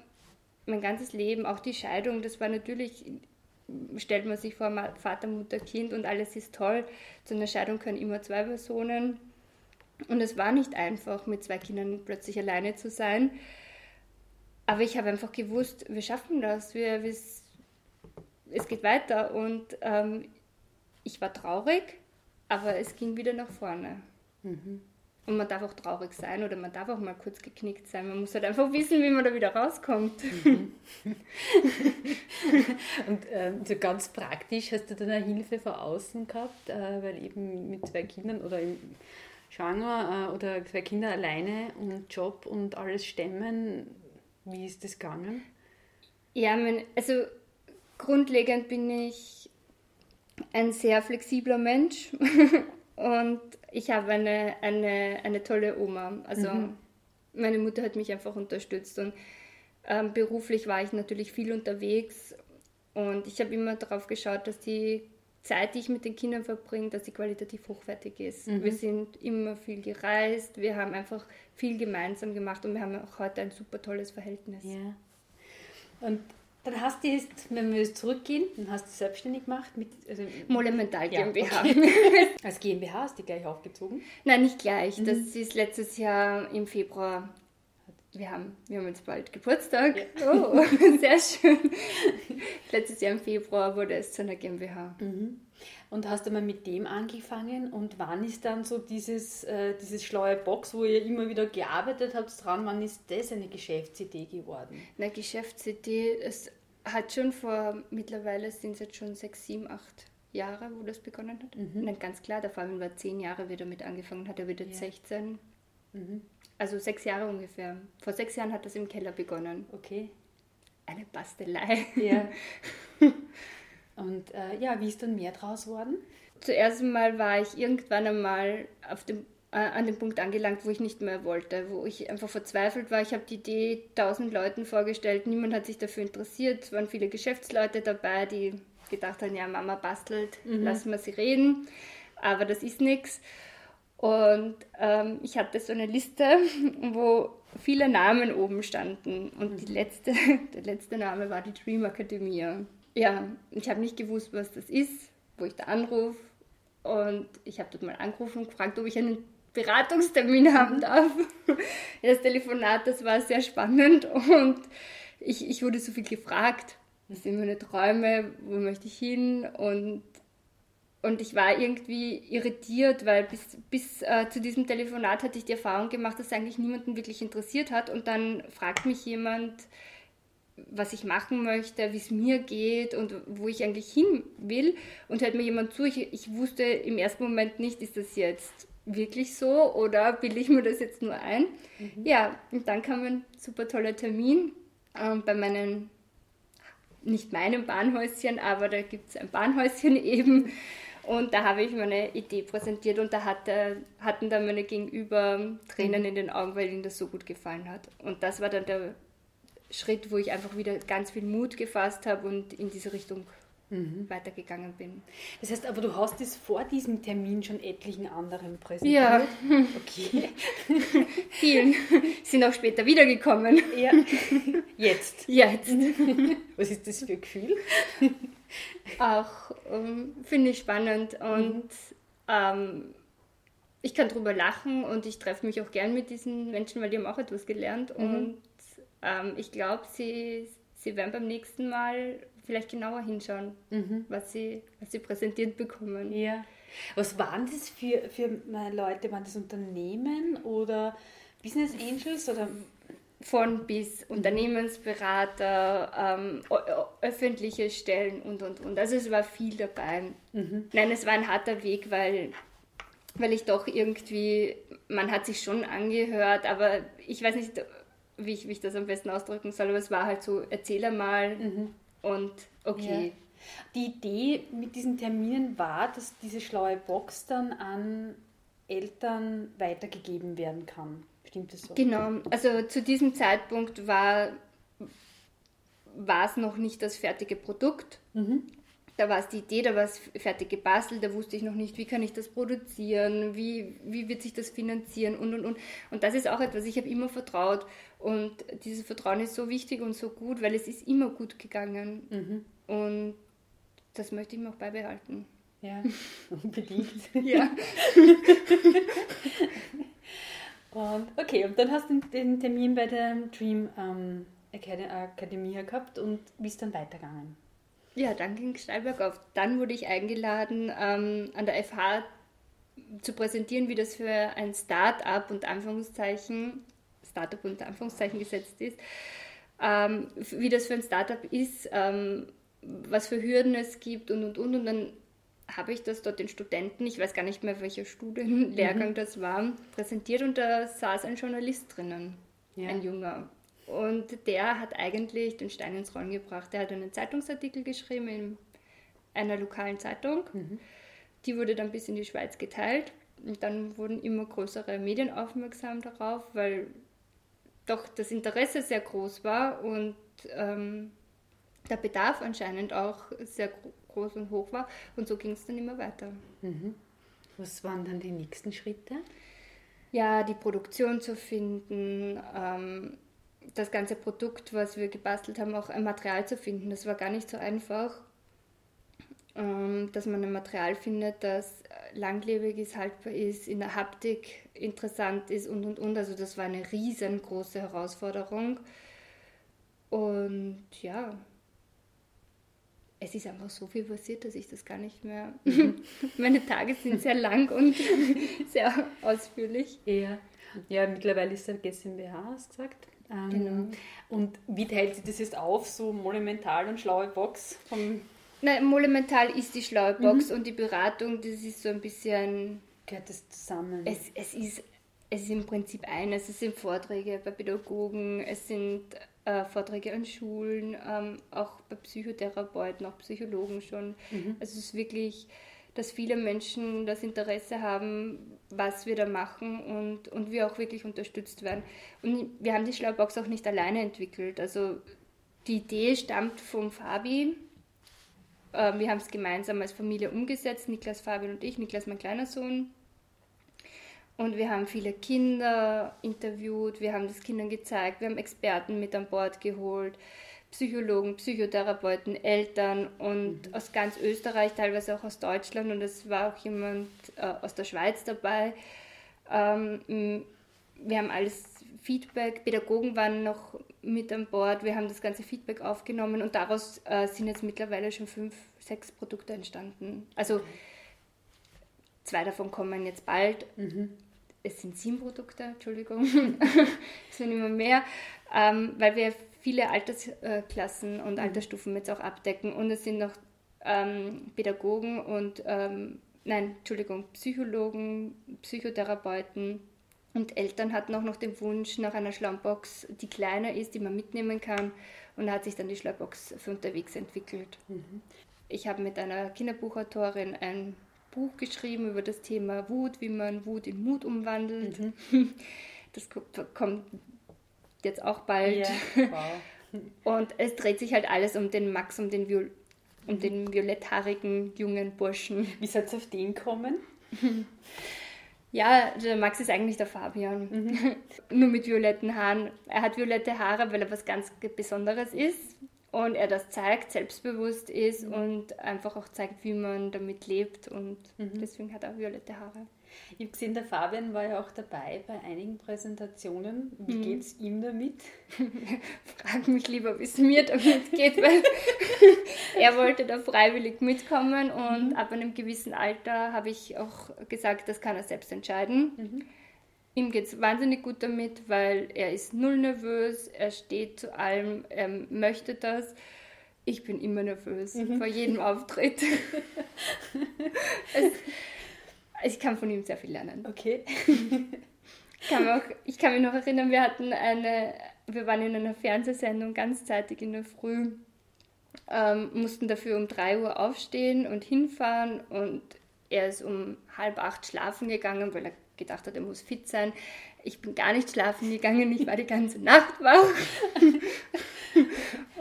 mein ganzes Leben, auch die Scheidung, das war natürlich, stellt man sich vor, Vater, Mutter, Kind und alles ist toll. Zu einer Scheidung können immer zwei Personen. Und es war nicht einfach, mit zwei Kindern plötzlich alleine zu sein. Aber ich habe einfach gewusst, wir schaffen das, wir, es geht weiter. Und ähm, ich war traurig, aber es ging wieder nach vorne. Mhm. Und man darf auch traurig sein oder man darf auch mal kurz geknickt sein. Man muss halt einfach wissen, wie man da wieder rauskommt. Mhm. und äh, so ganz praktisch hast du dann eine Hilfe von außen gehabt, äh, weil eben mit zwei Kindern oder schwanger äh, oder zwei Kinder alleine und Job und alles stemmen. Wie ist das gegangen? Ja, mein, also grundlegend bin ich ein sehr flexibler Mensch und ich habe eine, eine, eine tolle Oma. Also mhm. meine Mutter hat mich einfach unterstützt und ähm, beruflich war ich natürlich viel unterwegs und ich habe immer darauf geschaut, dass die Zeit, die ich mit den Kindern verbringe, dass sie qualitativ hochwertig ist. Mhm. Wir sind immer viel gereist, wir haben einfach viel gemeinsam gemacht und wir haben auch heute ein super tolles Verhältnis. Ja. Und dann hast du jetzt, wenn wir zurückgehen, dann hast du selbstständig gemacht mit also Molemental GmbH. Ja, okay. Als GmbH hast du gleich aufgezogen? Nein, nicht gleich. Mhm. Das ist letztes Jahr im Februar. Wir haben, wir haben jetzt bald Geburtstag. Ja. Oh, sehr schön. letztes Jahr im Februar wurde es zu einer GmbH. Mhm. Und hast du mal mit dem angefangen und wann ist dann so dieses, äh, dieses schlaue Box, wo ihr immer wieder gearbeitet habt dran, wann ist das eine Geschäftsidee geworden? Eine Geschäftsidee, es hat schon vor, mittlerweile sind es jetzt schon sechs, sieben, acht Jahre, wo das begonnen hat. Mhm. Nein, ganz klar, der Fabian war zehn Jahre, wie damit angefangen hat, er wird jetzt ja. 16. Mhm. Also sechs Jahre ungefähr. Vor sechs Jahren hat das im Keller begonnen. Okay. Eine Bastelei. Ja. Und äh, ja, wie ist dann mehr draus geworden? Zuerst einmal war ich irgendwann einmal auf dem äh, an den Punkt angelangt, wo ich nicht mehr wollte, wo ich einfach verzweifelt war. Ich habe die Idee tausend Leuten vorgestellt, niemand hat sich dafür interessiert. Es waren viele Geschäftsleute dabei, die gedacht haben, ja, Mama bastelt, mhm. lassen wir sie reden, aber das ist nichts. Und ähm, ich hatte so eine Liste, wo viele Namen oben standen. Und die mhm. letzte, der letzte Name war die Dream Academia. Ja, ich habe nicht gewusst, was das ist, wo ich da anrufe. Und ich habe dort mal angerufen und gefragt, ob ich einen Beratungstermin haben darf. Das Telefonat, das war sehr spannend und ich, ich wurde so viel gefragt. Was sind meine Träume? Wo möchte ich hin? Und und ich war irgendwie irritiert, weil bis, bis äh, zu diesem Telefonat hatte ich die Erfahrung gemacht, dass eigentlich niemanden wirklich interessiert hat. Und dann fragt mich jemand, was ich machen möchte, wie es mir geht und wo ich eigentlich hin will. Und hört mir jemand zu. Ich, ich wusste im ersten Moment nicht, ist das jetzt wirklich so oder bilde ich mir das jetzt nur ein? Mhm. Ja, und dann kam ein super toller Termin äh, bei meinen, nicht meinem Bahnhäuschen, aber da gibt es ein Bahnhäuschen eben. Und da habe ich meine Idee präsentiert und da hatte, hatten dann meine Gegenüber Tränen mhm. in den Augen, weil ihnen das so gut gefallen hat. Und das war dann der Schritt, wo ich einfach wieder ganz viel Mut gefasst habe und in diese Richtung mhm. weitergegangen bin. Das heißt aber, du hast es vor diesem Termin schon etlichen anderen präsentiert? Ja. Okay. Vielen. Sind auch später wiedergekommen. Ja. Jetzt. Jetzt. Was ist das für ein Gefühl? auch ähm, finde ich spannend und mhm. ähm, ich kann drüber lachen und ich treffe mich auch gern mit diesen Menschen, weil die haben auch etwas gelernt mhm. und ähm, ich glaube, sie, sie werden beim nächsten Mal vielleicht genauer hinschauen, mhm. was, sie, was sie präsentiert bekommen. Ja. Was waren das für, für Leute? Waren das Unternehmen oder Business Angels oder von bis Unternehmensberater, ähm, öffentliche Stellen und und und. Also es war viel dabei. Mhm. Nein, es war ein harter Weg, weil, weil ich doch irgendwie, man hat sich schon angehört, aber ich weiß nicht, wie ich, wie ich das am besten ausdrücken soll, aber es war halt so, erzähl einmal mhm. und okay. Ja. Die Idee mit diesen Terminen war, dass diese schlaue Box dann an Eltern weitergegeben werden kann. Stimmt das so? Genau, also zu diesem Zeitpunkt war, war es noch nicht das fertige Produkt. Mhm. Da war es die Idee, da war es fertig gebastelt, da wusste ich noch nicht, wie kann ich das produzieren, wie, wie wird sich das finanzieren und und und. Und das ist auch etwas, ich habe immer vertraut. Und dieses Vertrauen ist so wichtig und so gut, weil es ist immer gut gegangen. Mhm. Und das möchte ich mir auch beibehalten. Ja, unbedingt. ja. Und okay, und dann hast du den Termin bei der Dream ähm, Academy gehabt und wie ist dann weitergegangen? Ja, dann ging es steil bergauf. Dann wurde ich eingeladen, ähm, an der FH zu präsentieren, wie das für ein Start-up und Anführungszeichen, Start-up unter Anführungszeichen gesetzt ist, ähm, wie das für ein Start-up ist, ähm, was für Hürden es gibt und und und. Und dann habe ich das dort den Studenten, ich weiß gar nicht mehr, welcher Studienlehrgang mhm. das war, präsentiert und da saß ein Journalist drinnen, ja. ein junger. Und der hat eigentlich den Stein ins Rollen gebracht. Der hat einen Zeitungsartikel geschrieben in einer lokalen Zeitung. Mhm. Die wurde dann bis in die Schweiz geteilt. Und dann wurden immer größere Medien aufmerksam darauf, weil doch das Interesse sehr groß war und ähm, der Bedarf anscheinend auch sehr groß und hoch war. Und so ging es dann immer weiter. Mhm. Was waren dann die nächsten Schritte? Ja, die Produktion zu finden, ähm, das ganze Produkt, was wir gebastelt haben, auch ein Material zu finden. Das war gar nicht so einfach, ähm, dass man ein Material findet, das langlebig ist, haltbar ist, in der Haptik interessant ist und und und. Also das war eine riesengroße Herausforderung. Und ja, es ist einfach so viel passiert, dass ich das gar nicht mehr. Meine Tage sind sehr lang und sehr ausführlich. Ja. ja, mittlerweile ist er GmbH, hast du gesagt. Ähm, genau. Und wie teilt sich das jetzt auf, so monumental und schlaue Box? Vom Nein, monumental ist die schlaue Box mhm. und die Beratung, das ist so ein bisschen. Gehört das zusammen? Es, es, ist, es ist im Prinzip eines. Es sind Vorträge bei Pädagogen, es sind äh, Vorträge an Schulen, ähm, auch bei Psychotherapeuten, auch Psychologen schon. Mhm. Also es ist wirklich dass viele Menschen das Interesse haben, was wir da machen und, und wir auch wirklich unterstützt werden. Und wir haben die Schlaubox auch nicht alleine entwickelt. Also die Idee stammt vom Fabi. Ähm, wir haben es gemeinsam als Familie umgesetzt, Niklas, Fabian und ich, Niklas mein kleiner Sohn. Und wir haben viele Kinder interviewt, wir haben das Kindern gezeigt, wir haben Experten mit an Bord geholt, Psychologen, Psychotherapeuten, Eltern und mhm. aus ganz Österreich, teilweise auch aus Deutschland und es war auch jemand äh, aus der Schweiz dabei. Ähm, wir haben alles Feedback, Pädagogen waren noch mit an Bord, wir haben das ganze Feedback aufgenommen und daraus äh, sind jetzt mittlerweile schon fünf, sechs Produkte entstanden. Also zwei davon kommen jetzt bald. Mhm es sind sieben Produkte, Entschuldigung, es sind immer mehr, ähm, weil wir viele Altersklassen und mhm. Altersstufen jetzt auch abdecken und es sind noch ähm, Pädagogen und, ähm, nein, Entschuldigung, Psychologen, Psychotherapeuten und Eltern hatten auch noch den Wunsch nach einer Schlammbox, die kleiner ist, die man mitnehmen kann und da hat sich dann die Schlammbox für unterwegs entwickelt. Mhm. Ich habe mit einer Kinderbuchautorin ein Buch geschrieben über das Thema Wut, wie man Wut in Mut umwandelt. Mhm. Das kommt jetzt auch bald. Yeah. Wow. Und es dreht sich halt alles um den Max, um den, Viol um den violetthaarigen jungen Burschen. Wie soll es auf den kommen? Ja, der Max ist eigentlich der Fabian. Mhm. Nur mit violetten Haaren. Er hat violette Haare, weil er was ganz Besonderes ist und er das zeigt, selbstbewusst ist mhm. und einfach auch zeigt, wie man damit lebt und mhm. deswegen hat er violette Haare. Ich habe gesehen, der Fabian war ja auch dabei bei einigen Präsentationen. Wie mhm. geht es ihm damit? Frag mich lieber, wie es mir damit geht, weil er wollte da freiwillig mitkommen und mhm. ab einem gewissen Alter habe ich auch gesagt, das kann er selbst entscheiden. Mhm. Ihm geht es wahnsinnig gut damit, weil er ist null nervös, er steht zu allem, er möchte das. Ich bin immer nervös mhm. vor jedem Auftritt. es, ich kann von ihm sehr viel lernen. Okay. ich, kann auch, ich kann mich noch erinnern, wir hatten eine, wir waren in einer Fernsehsendung ganzzeitig in der Früh, ähm, mussten dafür um 3 Uhr aufstehen und hinfahren und er ist um halb acht schlafen gegangen, weil er gedacht hat, er muss fit sein. Ich bin gar nicht schlafen gegangen, ich war die ganze Nacht wach.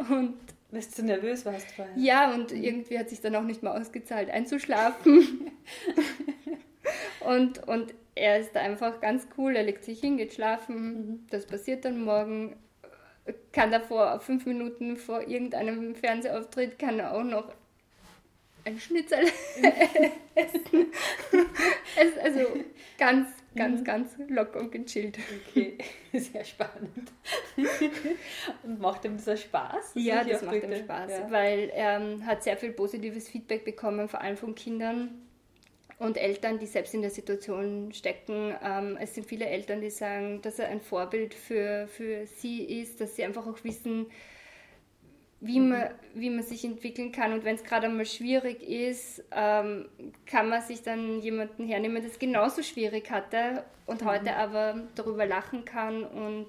und weil du nervös warst vorher. Ja, und irgendwie hat sich dann auch nicht mehr ausgezahlt, einzuschlafen. Und, und er ist einfach ganz cool, er legt sich hin, geht schlafen, mhm. das passiert dann morgen. Kann davor fünf Minuten vor irgendeinem Fernsehauftritt, kann er auch noch ein Schnitzel essen. also ganz, ganz, mhm. ganz locker und gechillt. Okay, sehr spannend. und macht ihm das auch Spaß? Ja, das macht ihm Spaß, ja. weil er ähm, hat sehr viel positives Feedback bekommen, vor allem von Kindern und Eltern, die selbst in der Situation stecken. Ähm, es sind viele Eltern, die sagen, dass er ein Vorbild für, für sie ist, dass sie einfach auch wissen, wie man, wie man sich entwickeln kann. Und wenn es gerade einmal schwierig ist, ähm, kann man sich dann jemanden hernehmen, der es genauso schwierig hatte und mhm. heute aber darüber lachen kann und,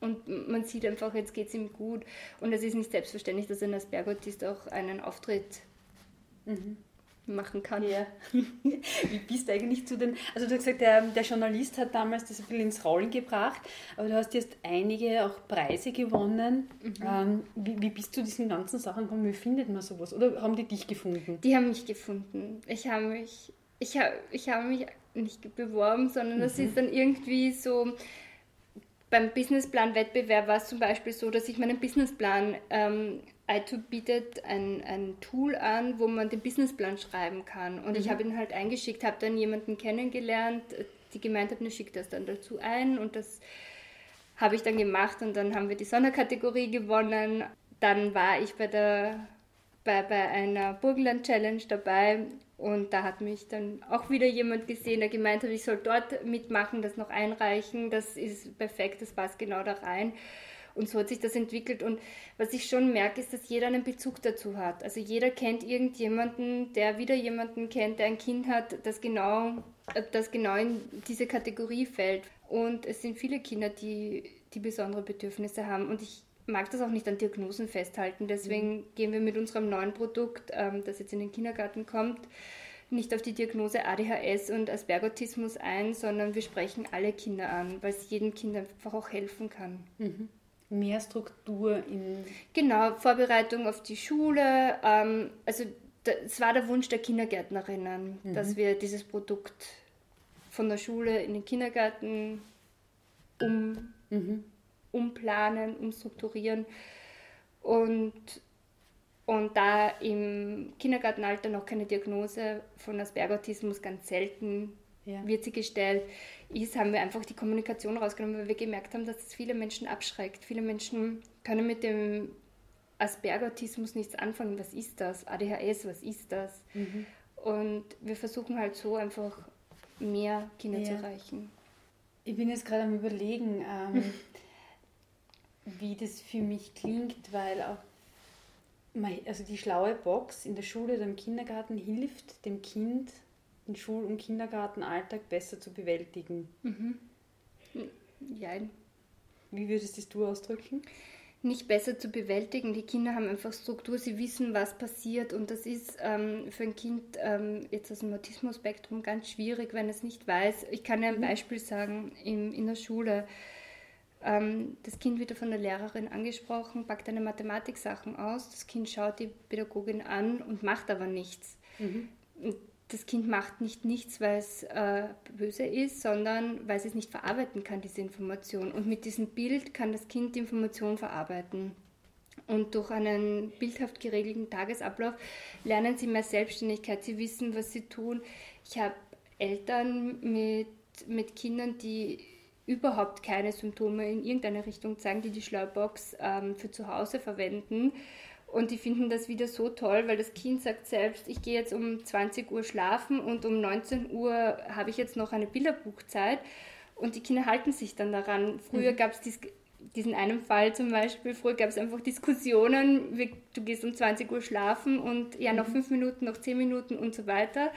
und man sieht einfach, jetzt geht es ihm gut. Und es ist nicht selbstverständlich, dass ein Asperger-Autist auch einen Auftritt mhm machen kann. Ja. Wie bist du eigentlich zu den, also du hast gesagt, der, der Journalist hat damals das ein bisschen ins Rollen gebracht, aber du hast jetzt einige auch Preise gewonnen. Mhm. Ähm, wie, wie bist du zu diesen ganzen Sachen gekommen? Wie findet man sowas? Oder haben die dich gefunden? Die haben mich gefunden. Ich habe mich, ich habe, ich habe mich nicht beworben, sondern das mhm. ist dann irgendwie so, beim Businessplan-Wettbewerb war es zum Beispiel so, dass ich meinen Businessplan ähm, iTube bietet ein, ein Tool an, wo man den Businessplan schreiben kann. Und mhm. ich habe ihn halt eingeschickt, habe dann jemanden kennengelernt, die gemeint hat, ne, schickt das dann dazu ein. Und das habe ich dann gemacht und dann haben wir die Sonderkategorie gewonnen. Dann war ich bei, der, bei, bei einer Burgenland Challenge dabei und da hat mich dann auch wieder jemand gesehen, der gemeint hat, ich soll dort mitmachen, das noch einreichen. Das ist perfekt, das passt genau da rein. Und so hat sich das entwickelt. Und was ich schon merke, ist, dass jeder einen Bezug dazu hat. Also jeder kennt irgendjemanden, der wieder jemanden kennt, der ein Kind hat, das genau, das genau in diese Kategorie fällt. Und es sind viele Kinder, die, die besondere Bedürfnisse haben. Und ich mag das auch nicht an Diagnosen festhalten. Deswegen mhm. gehen wir mit unserem neuen Produkt, ähm, das jetzt in den Kindergarten kommt, nicht auf die Diagnose ADHS und Aspergotismus ein, sondern wir sprechen alle Kinder an, weil es jedem Kind einfach auch helfen kann. Mhm. Mehr Struktur in. Genau, Vorbereitung auf die Schule. Ähm, also es war der Wunsch der Kindergärtnerinnen, mhm. dass wir dieses Produkt von der Schule in den Kindergarten um, mhm. umplanen, umstrukturieren. Und, und da im Kindergartenalter noch keine Diagnose von Asperger-Autismus ganz selten ja. wird sie gestellt ist, haben wir einfach die Kommunikation rausgenommen, weil wir gemerkt haben, dass es viele Menschen abschreckt. Viele Menschen können mit dem Asperger-Autismus nichts anfangen. Was ist das? ADHS, was ist das? Mhm. Und wir versuchen halt so einfach mehr Kinder ja. zu erreichen. Ich bin jetzt gerade am Überlegen, ähm, wie das für mich klingt, weil auch also die schlaue Box in der Schule oder im Kindergarten hilft dem Kind, den Schul- und Kindergartenalltag besser zu bewältigen. Mhm. Ja. Wie würdest du ausdrücken? nicht besser zu bewältigen. Die Kinder haben einfach Struktur, sie wissen, was passiert und das ist ähm, für ein Kind ähm, jetzt aus dem Autismus-Spektrum ganz schwierig, wenn es nicht weiß. Ich kann ja ein mhm. Beispiel sagen, in, in der Schule. Ähm, das Kind wird von der Lehrerin angesprochen, packt eine Mathematiksachen aus, das Kind schaut die Pädagogin an und macht aber nichts. Mhm. Das Kind macht nicht nichts, weil es äh, böse ist, sondern weil es nicht verarbeiten kann, diese Information. Und mit diesem Bild kann das Kind die Information verarbeiten. Und durch einen bildhaft geregelten Tagesablauf lernen sie mehr Selbstständigkeit. Sie wissen, was sie tun. Ich habe Eltern mit, mit Kindern, die überhaupt keine Symptome in irgendeine Richtung zeigen, die die Schlaubox ähm, für zu Hause verwenden und die finden das wieder so toll, weil das Kind sagt selbst, ich gehe jetzt um 20 Uhr schlafen und um 19 Uhr habe ich jetzt noch eine Bilderbuchzeit. Und die Kinder halten sich dann daran. Früher mhm. gab es dies, diesen einen Fall zum Beispiel, früher gab es einfach Diskussionen, wie, du gehst um 20 Uhr schlafen und ja, noch mhm. fünf Minuten, noch zehn Minuten und so weiter.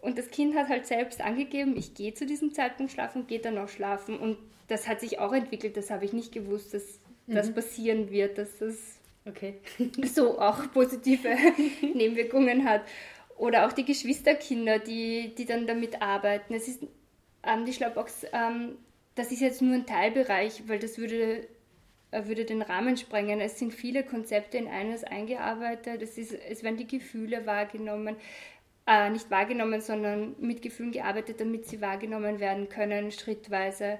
Und das Kind hat halt selbst angegeben, ich gehe zu diesem Zeitpunkt schlafen, geht dann auch schlafen. Und das hat sich auch entwickelt, das habe ich nicht gewusst, dass mhm. das passieren wird, dass das okay. so auch positive Nebenwirkungen hat. Oder auch die Geschwisterkinder, die, die dann damit arbeiten. Es ist ähm, die Schlaubox, ähm, das ist jetzt nur ein Teilbereich, weil das würde, äh, würde den Rahmen sprengen. Es sind viele Konzepte in eines eingearbeitet. Es, ist, es werden die Gefühle wahrgenommen, äh, nicht wahrgenommen, sondern mit Gefühlen gearbeitet, damit sie wahrgenommen werden können, schrittweise.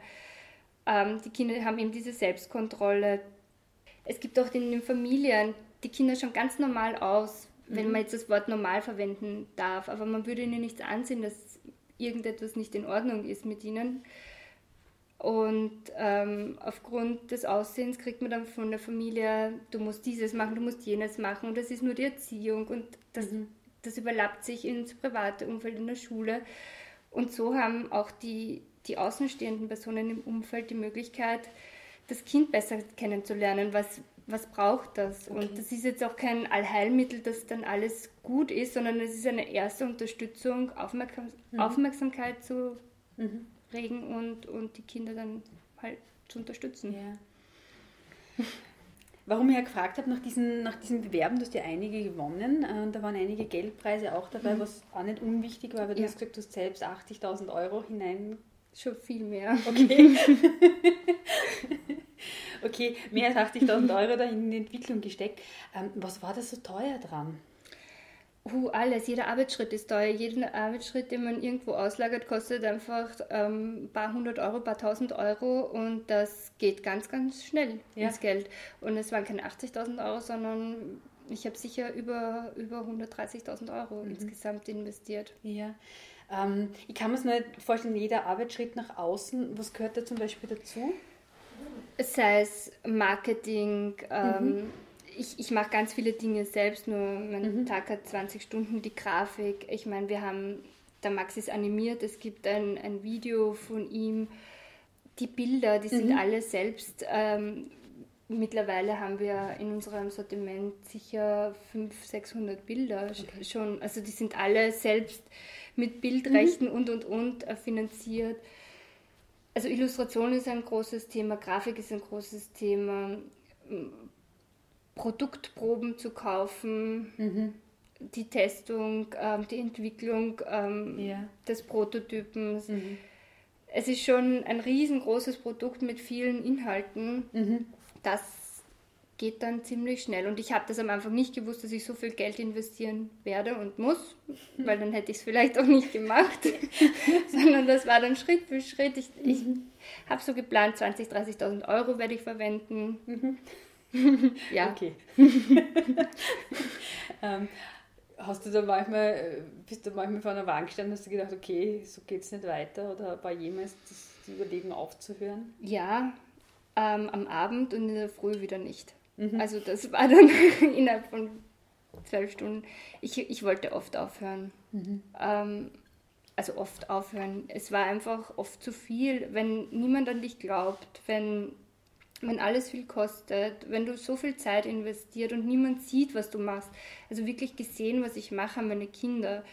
Ähm, die Kinder haben eben diese Selbstkontrolle, es gibt auch in den Familien die Kinder schon ganz normal aus, wenn mhm. man jetzt das Wort normal verwenden darf. Aber man würde ihnen nichts ansehen, dass irgendetwas nicht in Ordnung ist mit ihnen. Und ähm, aufgrund des Aussehens kriegt man dann von der Familie, du musst dieses machen, du musst jenes machen. Und das ist nur die Erziehung. Und das, mhm. das überlappt sich ins private Umfeld in der Schule. Und so haben auch die, die außenstehenden Personen im Umfeld die Möglichkeit, das Kind besser kennenzulernen, was, was braucht das. Okay. Und das ist jetzt auch kein Allheilmittel, dass dann alles gut ist, sondern es ist eine erste Unterstützung, Aufmerksam mhm. Aufmerksamkeit zu mhm. regen und, und die Kinder dann halt zu unterstützen. Ja. Warum ich ja gefragt habe nach diesen, nach diesen Bewerben, du hast ja einige gewonnen. Äh, da waren einige Geldpreise auch dabei, mhm. was auch nicht unwichtig war, weil du ja. hast gesagt, du hast selbst 80.000 Euro hinein. Schon viel mehr. Okay. okay, mehr als 80.000 Euro da in die Entwicklung gesteckt. Ähm, was war da so teuer dran? Uh, alles, jeder Arbeitsschritt ist teuer. Jeder Arbeitsschritt, den man irgendwo auslagert, kostet einfach ähm, ein paar hundert Euro, ein paar tausend Euro und das geht ganz, ganz schnell ja. ins Geld. Und es waren keine 80.000 Euro, sondern ich habe sicher über, über 130.000 Euro mhm. insgesamt investiert. Ja. Ähm, ich kann mir es nicht vorstellen, jeder Arbeitsschritt nach außen, was gehört da zum Beispiel dazu? Sei es Marketing, ähm, mhm. ich, ich mache ganz viele Dinge selbst, nur mein mhm. Tag hat 20 Stunden, die Grafik, ich meine, wir haben, der Max ist animiert, es gibt ein, ein Video von ihm, die Bilder, die sind mhm. alle selbst. Ähm, mittlerweile haben wir in unserem Sortiment sicher 500, 600 Bilder okay. schon, also die sind alle selbst mit Bildrechten mhm. und und und äh, finanziert. Also Illustration ist ein großes Thema, Grafik ist ein großes Thema, Produktproben zu kaufen. Mhm. die Testung, ähm, die Entwicklung ähm, ja. des Prototypens. Mhm. Es ist schon ein riesengroßes Produkt mit vielen Inhalten. Mhm. Das geht dann ziemlich schnell. Und ich habe das am Anfang nicht gewusst, dass ich so viel Geld investieren werde und muss, weil dann hätte ich es vielleicht auch nicht gemacht, sondern das war dann Schritt für Schritt. Ich, ich mhm. habe so geplant, 20.000, 30.000 Euro werde ich verwenden. Mhm. ja. Okay. ähm, hast du da manchmal, äh, bist du manchmal vor einer Wand gestanden, hast du gedacht, okay, so geht es nicht weiter oder war jemals das, die Überlegung aufzuhören? Ja, ähm, am Abend und in der Früh wieder nicht. Mhm. Also das war dann innerhalb von zwölf Stunden. Ich, ich wollte oft aufhören. Mhm. Ähm, also oft aufhören. Es war einfach oft zu viel, wenn niemand an dich glaubt, wenn, wenn alles viel kostet, wenn du so viel Zeit investiert und niemand sieht, was du machst. Also wirklich gesehen, was ich mache, meine Kinder.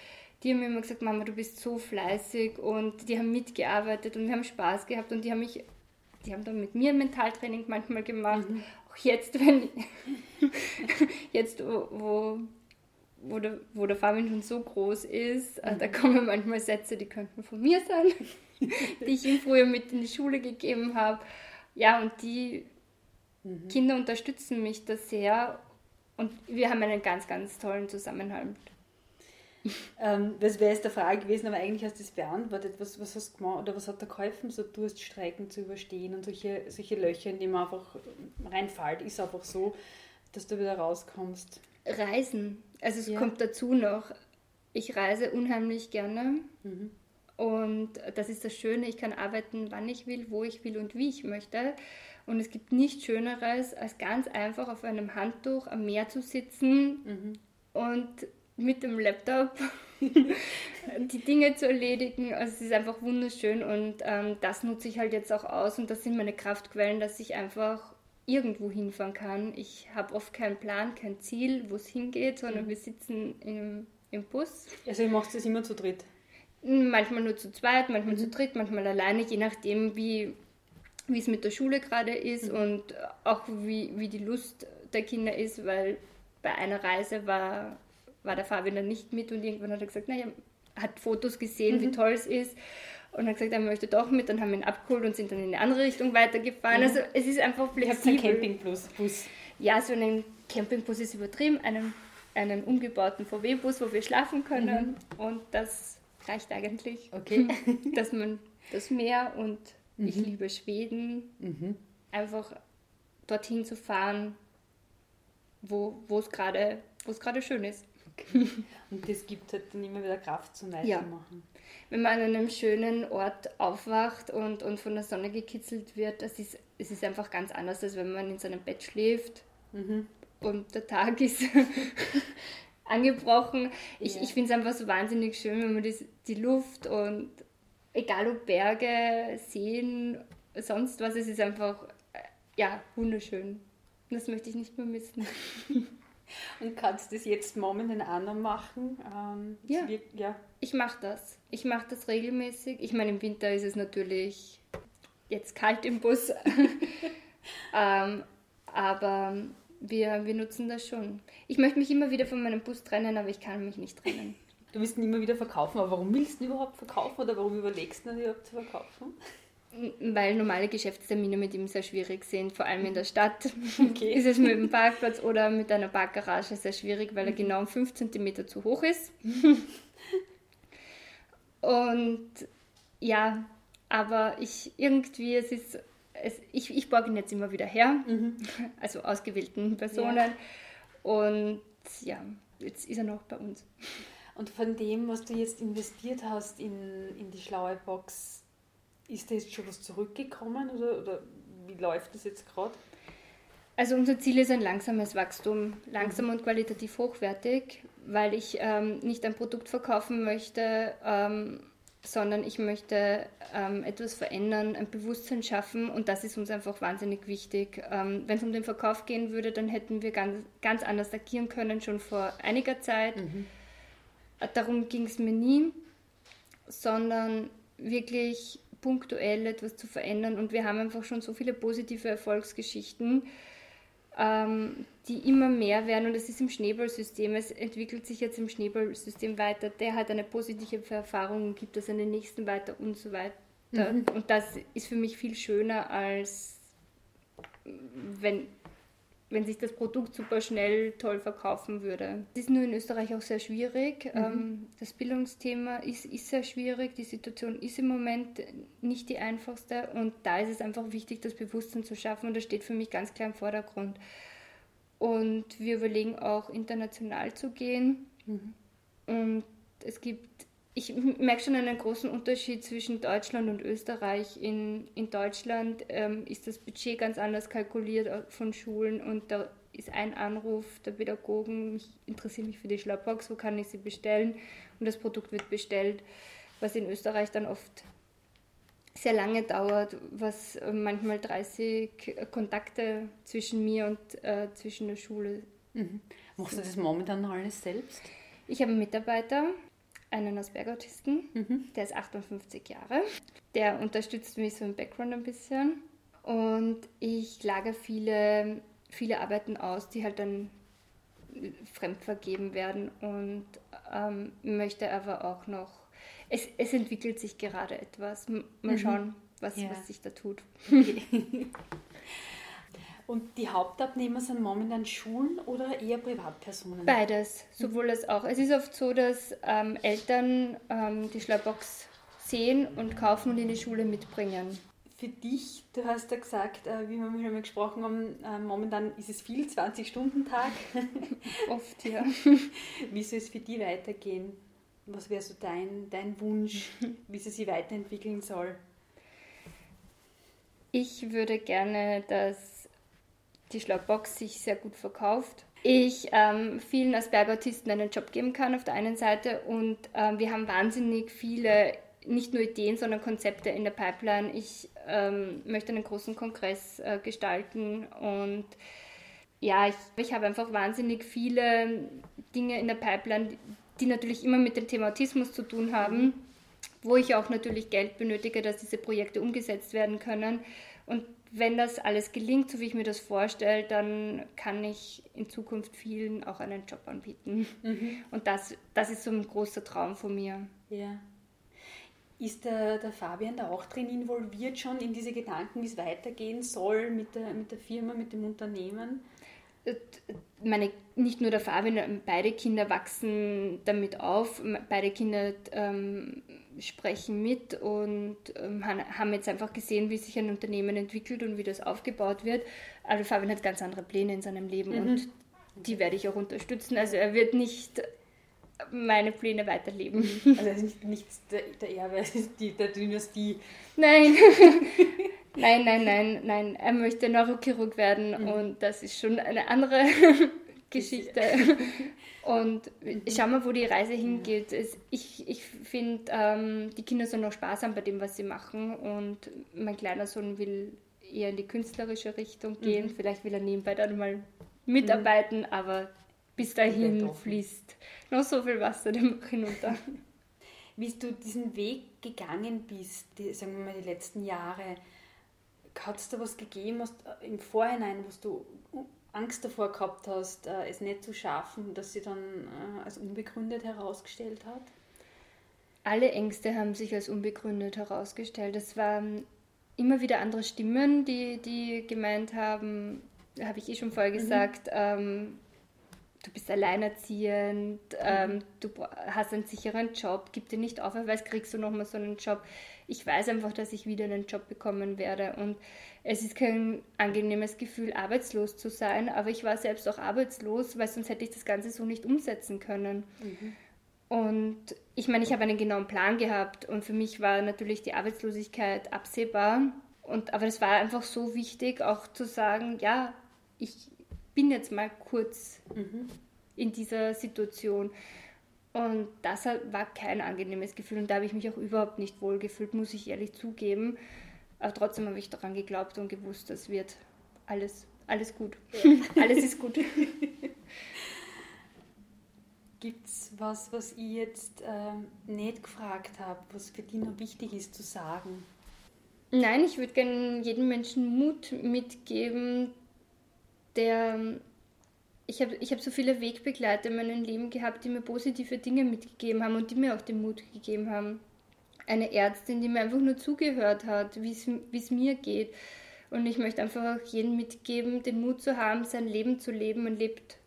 Die haben mir immer gesagt, Mama, du bist so fleißig und die haben mitgearbeitet und wir haben Spaß gehabt und die haben mich, die haben dann mit mir Mentaltraining manchmal gemacht. Mhm jetzt, wenn jetzt, wo, wo, der, wo der Fabian schon so groß ist, äh, mhm. da kommen manchmal Sätze, die könnten von mir sein, die ich ihm früher mit in die Schule gegeben habe. Ja, und die mhm. Kinder unterstützen mich da sehr und wir haben einen ganz, ganz tollen Zusammenhalt ähm, das wäre jetzt der Frage gewesen, aber eigentlich hast du es beantwortet. Was, was hast du gemacht oder was hat da geholfen, so Durststreiken zu überstehen und solche, solche Löcher, in die man einfach reinfällt, ist einfach so, dass du wieder rauskommst? Reisen. Also es ja. kommt dazu noch, ich reise unheimlich gerne. Mhm. Und das ist das Schöne, ich kann arbeiten, wann ich will, wo ich will und wie ich möchte. Und es gibt nichts Schöneres, als ganz einfach auf einem Handtuch am Meer zu sitzen mhm. und mit dem Laptop die Dinge zu erledigen. Also es ist einfach wunderschön und ähm, das nutze ich halt jetzt auch aus und das sind meine Kraftquellen, dass ich einfach irgendwo hinfahren kann. Ich habe oft keinen Plan, kein Ziel, wo es hingeht, sondern mhm. wir sitzen im, im Bus. Also ihr macht es immer zu dritt? Manchmal nur zu zweit, manchmal mhm. zu dritt, manchmal alleine, je nachdem, wie, wie es mit der Schule gerade ist mhm. und auch wie, wie die Lust der Kinder ist, weil bei einer Reise war war der Fabian dann nicht mit und irgendwann hat er gesagt, naja, hat Fotos gesehen, mhm. wie toll es ist und hat gesagt, er möchte doch mit. Dann haben wir ihn abgeholt und sind dann in eine andere Richtung weitergefahren. Mhm. Also es ist einfach flexibel. Einen Campingbus. Ja, so ein Campingbus ist übertrieben, einen, einen umgebauten VW-Bus, wo wir schlafen können mhm. und das reicht eigentlich. Okay. Dass man das Meer und ich mhm. liebe Schweden, mhm. einfach dorthin zu fahren, wo es gerade schön ist. Okay. Und das gibt halt dann immer wieder Kraft zum Weitermachen. Ja. Wenn man an einem schönen Ort aufwacht und, und von der Sonne gekitzelt wird, das ist, es ist einfach ganz anders, als wenn man in seinem Bett schläft mhm. und der Tag ist angebrochen. Ich, ja. ich finde es einfach so wahnsinnig schön, wenn man das, die Luft und egal ob Berge, Seen, sonst was, es ist einfach äh, ja, wunderschön. Das möchte ich nicht mehr missen. Und kannst du das jetzt momentan auch noch machen? Ähm, ja. Wirkt, ja. Ich mache das. Ich mache das regelmäßig. Ich meine, im Winter ist es natürlich jetzt kalt im Bus. ähm, aber wir, wir nutzen das schon. Ich möchte mich immer wieder von meinem Bus trennen, aber ich kann mich nicht trennen. Du willst ihn immer wieder verkaufen, aber warum willst du ihn überhaupt verkaufen oder warum überlegst du ihn überhaupt zu verkaufen? Weil normale Geschäftstermine mit ihm sehr schwierig sind, vor allem in der Stadt. Okay. ist es mit dem Parkplatz oder mit einer Parkgarage sehr schwierig, weil er mhm. genau um 5 cm zu hoch ist. Und ja, aber ich irgendwie, es ist, es, ich, ich borge ihn jetzt immer wieder her, mhm. also ausgewählten Personen. Ja. Und ja, jetzt ist er noch bei uns. Und von dem, was du jetzt investiert hast in, in die schlaue Box, ist da jetzt schon was zurückgekommen oder, oder wie läuft das jetzt gerade? Also unser Ziel ist ein langsames Wachstum, langsam mhm. und qualitativ hochwertig, weil ich ähm, nicht ein Produkt verkaufen möchte, ähm, sondern ich möchte ähm, etwas verändern, ein Bewusstsein schaffen und das ist uns einfach wahnsinnig wichtig. Ähm, Wenn es um den Verkauf gehen würde, dann hätten wir ganz, ganz anders agieren können, schon vor einiger Zeit. Mhm. Darum ging es mir nie, sondern wirklich punktuell etwas zu verändern. Und wir haben einfach schon so viele positive Erfolgsgeschichten. ähm, die immer mehr werden und es ist im Schneeballsystem, es entwickelt sich jetzt im Schneeballsystem weiter, der hat eine positive Erfahrung und gibt das an den nächsten weiter und so weiter. Mhm. Und das ist für mich viel schöner, als wenn, wenn sich das Produkt super schnell toll verkaufen würde. Es ist nur in Österreich auch sehr schwierig. Mhm. Ähm, das Bildungsthema ist, ist sehr schwierig. Die Situation ist im Moment nicht die einfachste. Und da ist es einfach wichtig, das Bewusstsein zu schaffen. Und das steht für mich ganz klar im Vordergrund. Und wir überlegen auch international zu gehen. Mhm. Und es gibt ich merke schon einen großen Unterschied zwischen Deutschland und Österreich. In, in Deutschland ähm, ist das Budget ganz anders kalkuliert äh, von Schulen und da ist ein Anruf der Pädagogen, ich interessiere mich für die Schlaubox, wo kann ich sie bestellen? Und das Produkt wird bestellt, was in Österreich dann oft sehr lange dauert, was äh, manchmal 30 Kontakte zwischen mir und äh, zwischen der Schule. Mhm. Machst du das momentan noch alles selbst? Ich habe einen Mitarbeiter, einen Asperger-Autisten, mhm. der ist 58 Jahre. Der unterstützt mich so im Background ein bisschen. Und ich lage viele, viele Arbeiten aus, die halt dann fremdvergeben werden und ähm, möchte aber auch noch, es, es entwickelt sich gerade etwas. Mal mhm. schauen, was, ja. was sich da tut. Okay. Und die Hauptabnehmer sind momentan Schulen oder eher Privatpersonen? Beides, sowohl als auch. Es ist oft so, dass ähm, Eltern ähm, die Schlaubox sehen und kaufen und in die Schule mitbringen. Für dich, du hast ja gesagt, äh, wie wir schon mal gesprochen haben, äh, momentan ist es viel, 20-Stunden-Tag. oft, ja. Wie soll es für dich weitergehen? Was wäre so dein, dein Wunsch, wie sie sich weiterentwickeln soll? Ich würde gerne, dass die Schlaubox sich sehr gut verkauft. Ich ähm, vielen Asperger-Autisten einen Job geben kann auf der einen Seite und ähm, wir haben wahnsinnig viele, nicht nur Ideen, sondern Konzepte in der Pipeline. Ich ähm, möchte einen großen Kongress äh, gestalten und ja, ich, ich habe einfach wahnsinnig viele Dinge in der Pipeline, die natürlich immer mit dem Thema Autismus zu tun haben, wo ich auch natürlich Geld benötige, dass diese Projekte umgesetzt werden können. Und wenn das alles gelingt, so wie ich mir das vorstelle, dann kann ich in Zukunft vielen auch einen Job anbieten. Mhm. Und das, das ist so ein großer Traum von mir. Ja. Ist der, der Fabian da auch drin involviert schon in diese Gedanken, wie es weitergehen soll mit der, mit der Firma, mit dem Unternehmen? Äh, meine, nicht nur der Fabian, beide Kinder wachsen damit auf. Beide Kinder ähm, sprechen mit und ähm, haben jetzt einfach gesehen, wie sich ein Unternehmen entwickelt und wie das aufgebaut wird. Aber Fabian hat ganz andere Pläne in seinem Leben mhm. und die werde ich auch unterstützen. Also er wird nicht meine Pläne weiterleben. Mhm. Also er ist nicht, der, der Erbe die, der Dynastie. Nein. nein, nein, nein, nein. Er möchte Neurochirurg werden mhm. und das ist schon eine andere Geschichte. Und schau mal, wo die Reise hingeht. Ich, ich finde, ähm, die Kinder sollen noch Spaß haben bei dem, was sie machen. Und mein kleiner Sohn will eher in die künstlerische Richtung gehen. Mhm. Vielleicht will er nebenbei dann mal mitarbeiten, mhm. aber bis dahin fließt noch so viel Wasser dem hinunter. Wie du diesen Weg gegangen bist, die, sagen wir mal die letzten Jahre, hat es da was gegeben hast, äh, im Vorhinein, was du Angst davor gehabt hast, äh, es nicht zu schaffen, dass sie dann äh, als unbegründet herausgestellt hat? Alle Ängste haben sich als unbegründet herausgestellt. Es waren immer wieder andere Stimmen, die, die gemeint haben, habe ich eh schon vorher mhm. gesagt, mhm. ähm, du bist alleinerziehend, mhm. ähm, du hast einen sicheren Job, gib dir nicht auf, weil kriegst du nochmal so einen Job. Ich weiß einfach, dass ich wieder einen Job bekommen werde und es ist kein angenehmes Gefühl, arbeitslos zu sein, aber ich war selbst auch arbeitslos, weil sonst hätte ich das Ganze so nicht umsetzen können. Mhm. Und ich meine, ich habe einen genauen Plan gehabt und für mich war natürlich die Arbeitslosigkeit absehbar. Und, aber es war einfach so wichtig, auch zu sagen, ja, ich bin jetzt mal kurz mhm. in dieser Situation. Und das war kein angenehmes Gefühl und da habe ich mich auch überhaupt nicht wohl gefühlt, muss ich ehrlich zugeben. Aber trotzdem habe ich daran geglaubt und gewusst, das wird alles, alles gut. Ja. alles ist gut. Gibt es was, was ich jetzt ähm, nicht gefragt habe, was für dich noch wichtig ist zu sagen? Nein, ich würde gerne jedem Menschen Mut mitgeben, der ich habe ich hab so viele Wegbegleiter in meinem Leben gehabt, die mir positive Dinge mitgegeben haben und die mir auch den Mut gegeben haben. Eine Ärztin, die mir einfach nur zugehört hat, wie es mir geht. Und ich möchte einfach auch jedem mitgeben, den Mut zu haben, sein Leben zu leben. Man lebt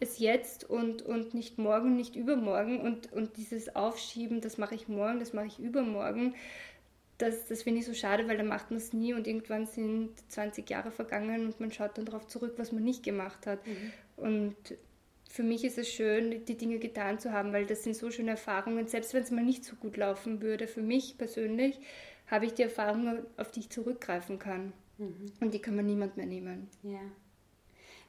es jetzt und, und nicht morgen, nicht übermorgen. Und, und dieses Aufschieben, das mache ich morgen, das mache ich übermorgen, das, das finde ich so schade, weil da macht man es nie und irgendwann sind 20 Jahre vergangen und man schaut dann darauf zurück, was man nicht gemacht hat. Mhm. Und für mich ist es schön, die Dinge getan zu haben, weil das sind so schöne Erfahrungen. Selbst wenn es mal nicht so gut laufen würde, für mich persönlich, habe ich die Erfahrungen, auf die ich zurückgreifen kann. Mhm. Und die kann man niemand mehr nehmen. Ja.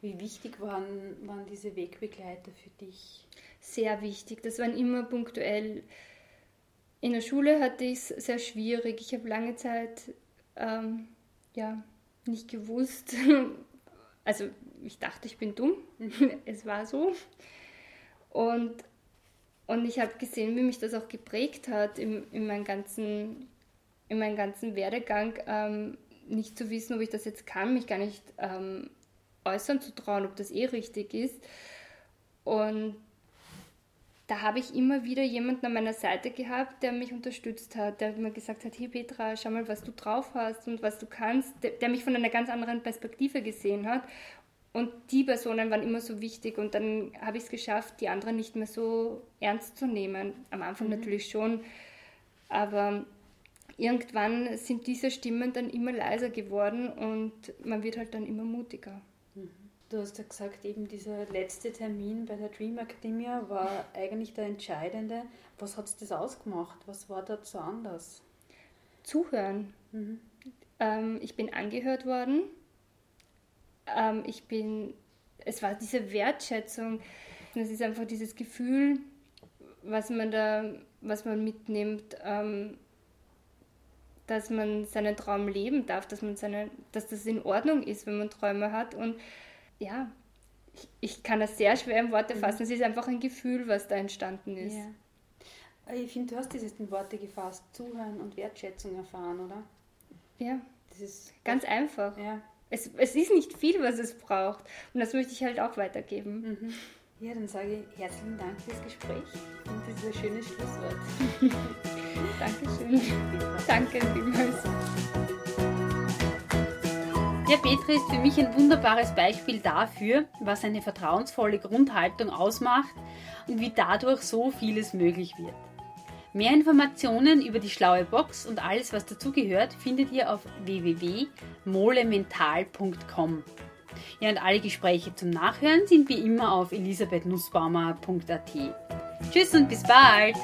Wie wichtig waren, waren diese Wegbegleiter für dich? Sehr wichtig. Das waren immer punktuell in der Schule hatte ich es sehr schwierig. Ich habe lange Zeit ähm, ja, nicht gewusst. Also ich dachte, ich bin dumm. es war so. Und, und ich habe gesehen, wie mich das auch geprägt hat in, in, meinem, ganzen, in meinem ganzen Werdegang. Ähm, nicht zu wissen, ob ich das jetzt kann, mich gar nicht ähm, äußern zu trauen, ob das eh richtig ist. Und da habe ich immer wieder jemanden an meiner Seite gehabt, der mich unterstützt hat, der mir gesagt hat, hey Petra, schau mal, was du drauf hast und was du kannst, der, der mich von einer ganz anderen Perspektive gesehen hat. Und die Personen waren immer so wichtig und dann habe ich es geschafft, die anderen nicht mehr so ernst zu nehmen. Am Anfang mhm. natürlich schon, aber irgendwann sind diese Stimmen dann immer leiser geworden und man wird halt dann immer mutiger. Du hast ja gesagt, eben dieser letzte Termin bei der Dream Academy war eigentlich der entscheidende. Was hat es das ausgemacht? Was war da so anders? Zuhören. Mhm. Ähm, ich bin angehört worden. Ähm, ich bin, es war diese Wertschätzung. Es ist einfach dieses Gefühl, was man da, was man mitnimmt, ähm, dass man seinen Traum leben darf, dass man seine, dass das in Ordnung ist, wenn man Träume hat und ja, ich, ich, kann das sehr schwer in Worte mhm. fassen. Es ist einfach ein Gefühl, was da entstanden ist. Ja. Ich finde, du hast dieses in Worte gefasst, zuhören und Wertschätzung erfahren, oder? Ja. Das ist ganz oft, einfach. Ja. Es, es ist nicht viel, was es braucht. Und das möchte ich halt auch weitergeben. Mhm. Ja, dann sage ich herzlichen Dank fürs Gespräch und dieses schöne Schlusswort. Dankeschön. Danke vielmals. Der Petri ist für mich ein wunderbares Beispiel dafür, was eine vertrauensvolle Grundhaltung ausmacht und wie dadurch so vieles möglich wird. Mehr Informationen über die schlaue Box und alles, was dazugehört, findet ihr auf www.molemental.com. Ja, und alle Gespräche zum Nachhören sind wie immer auf elisabethnussbaumer.at. Tschüss und bis bald!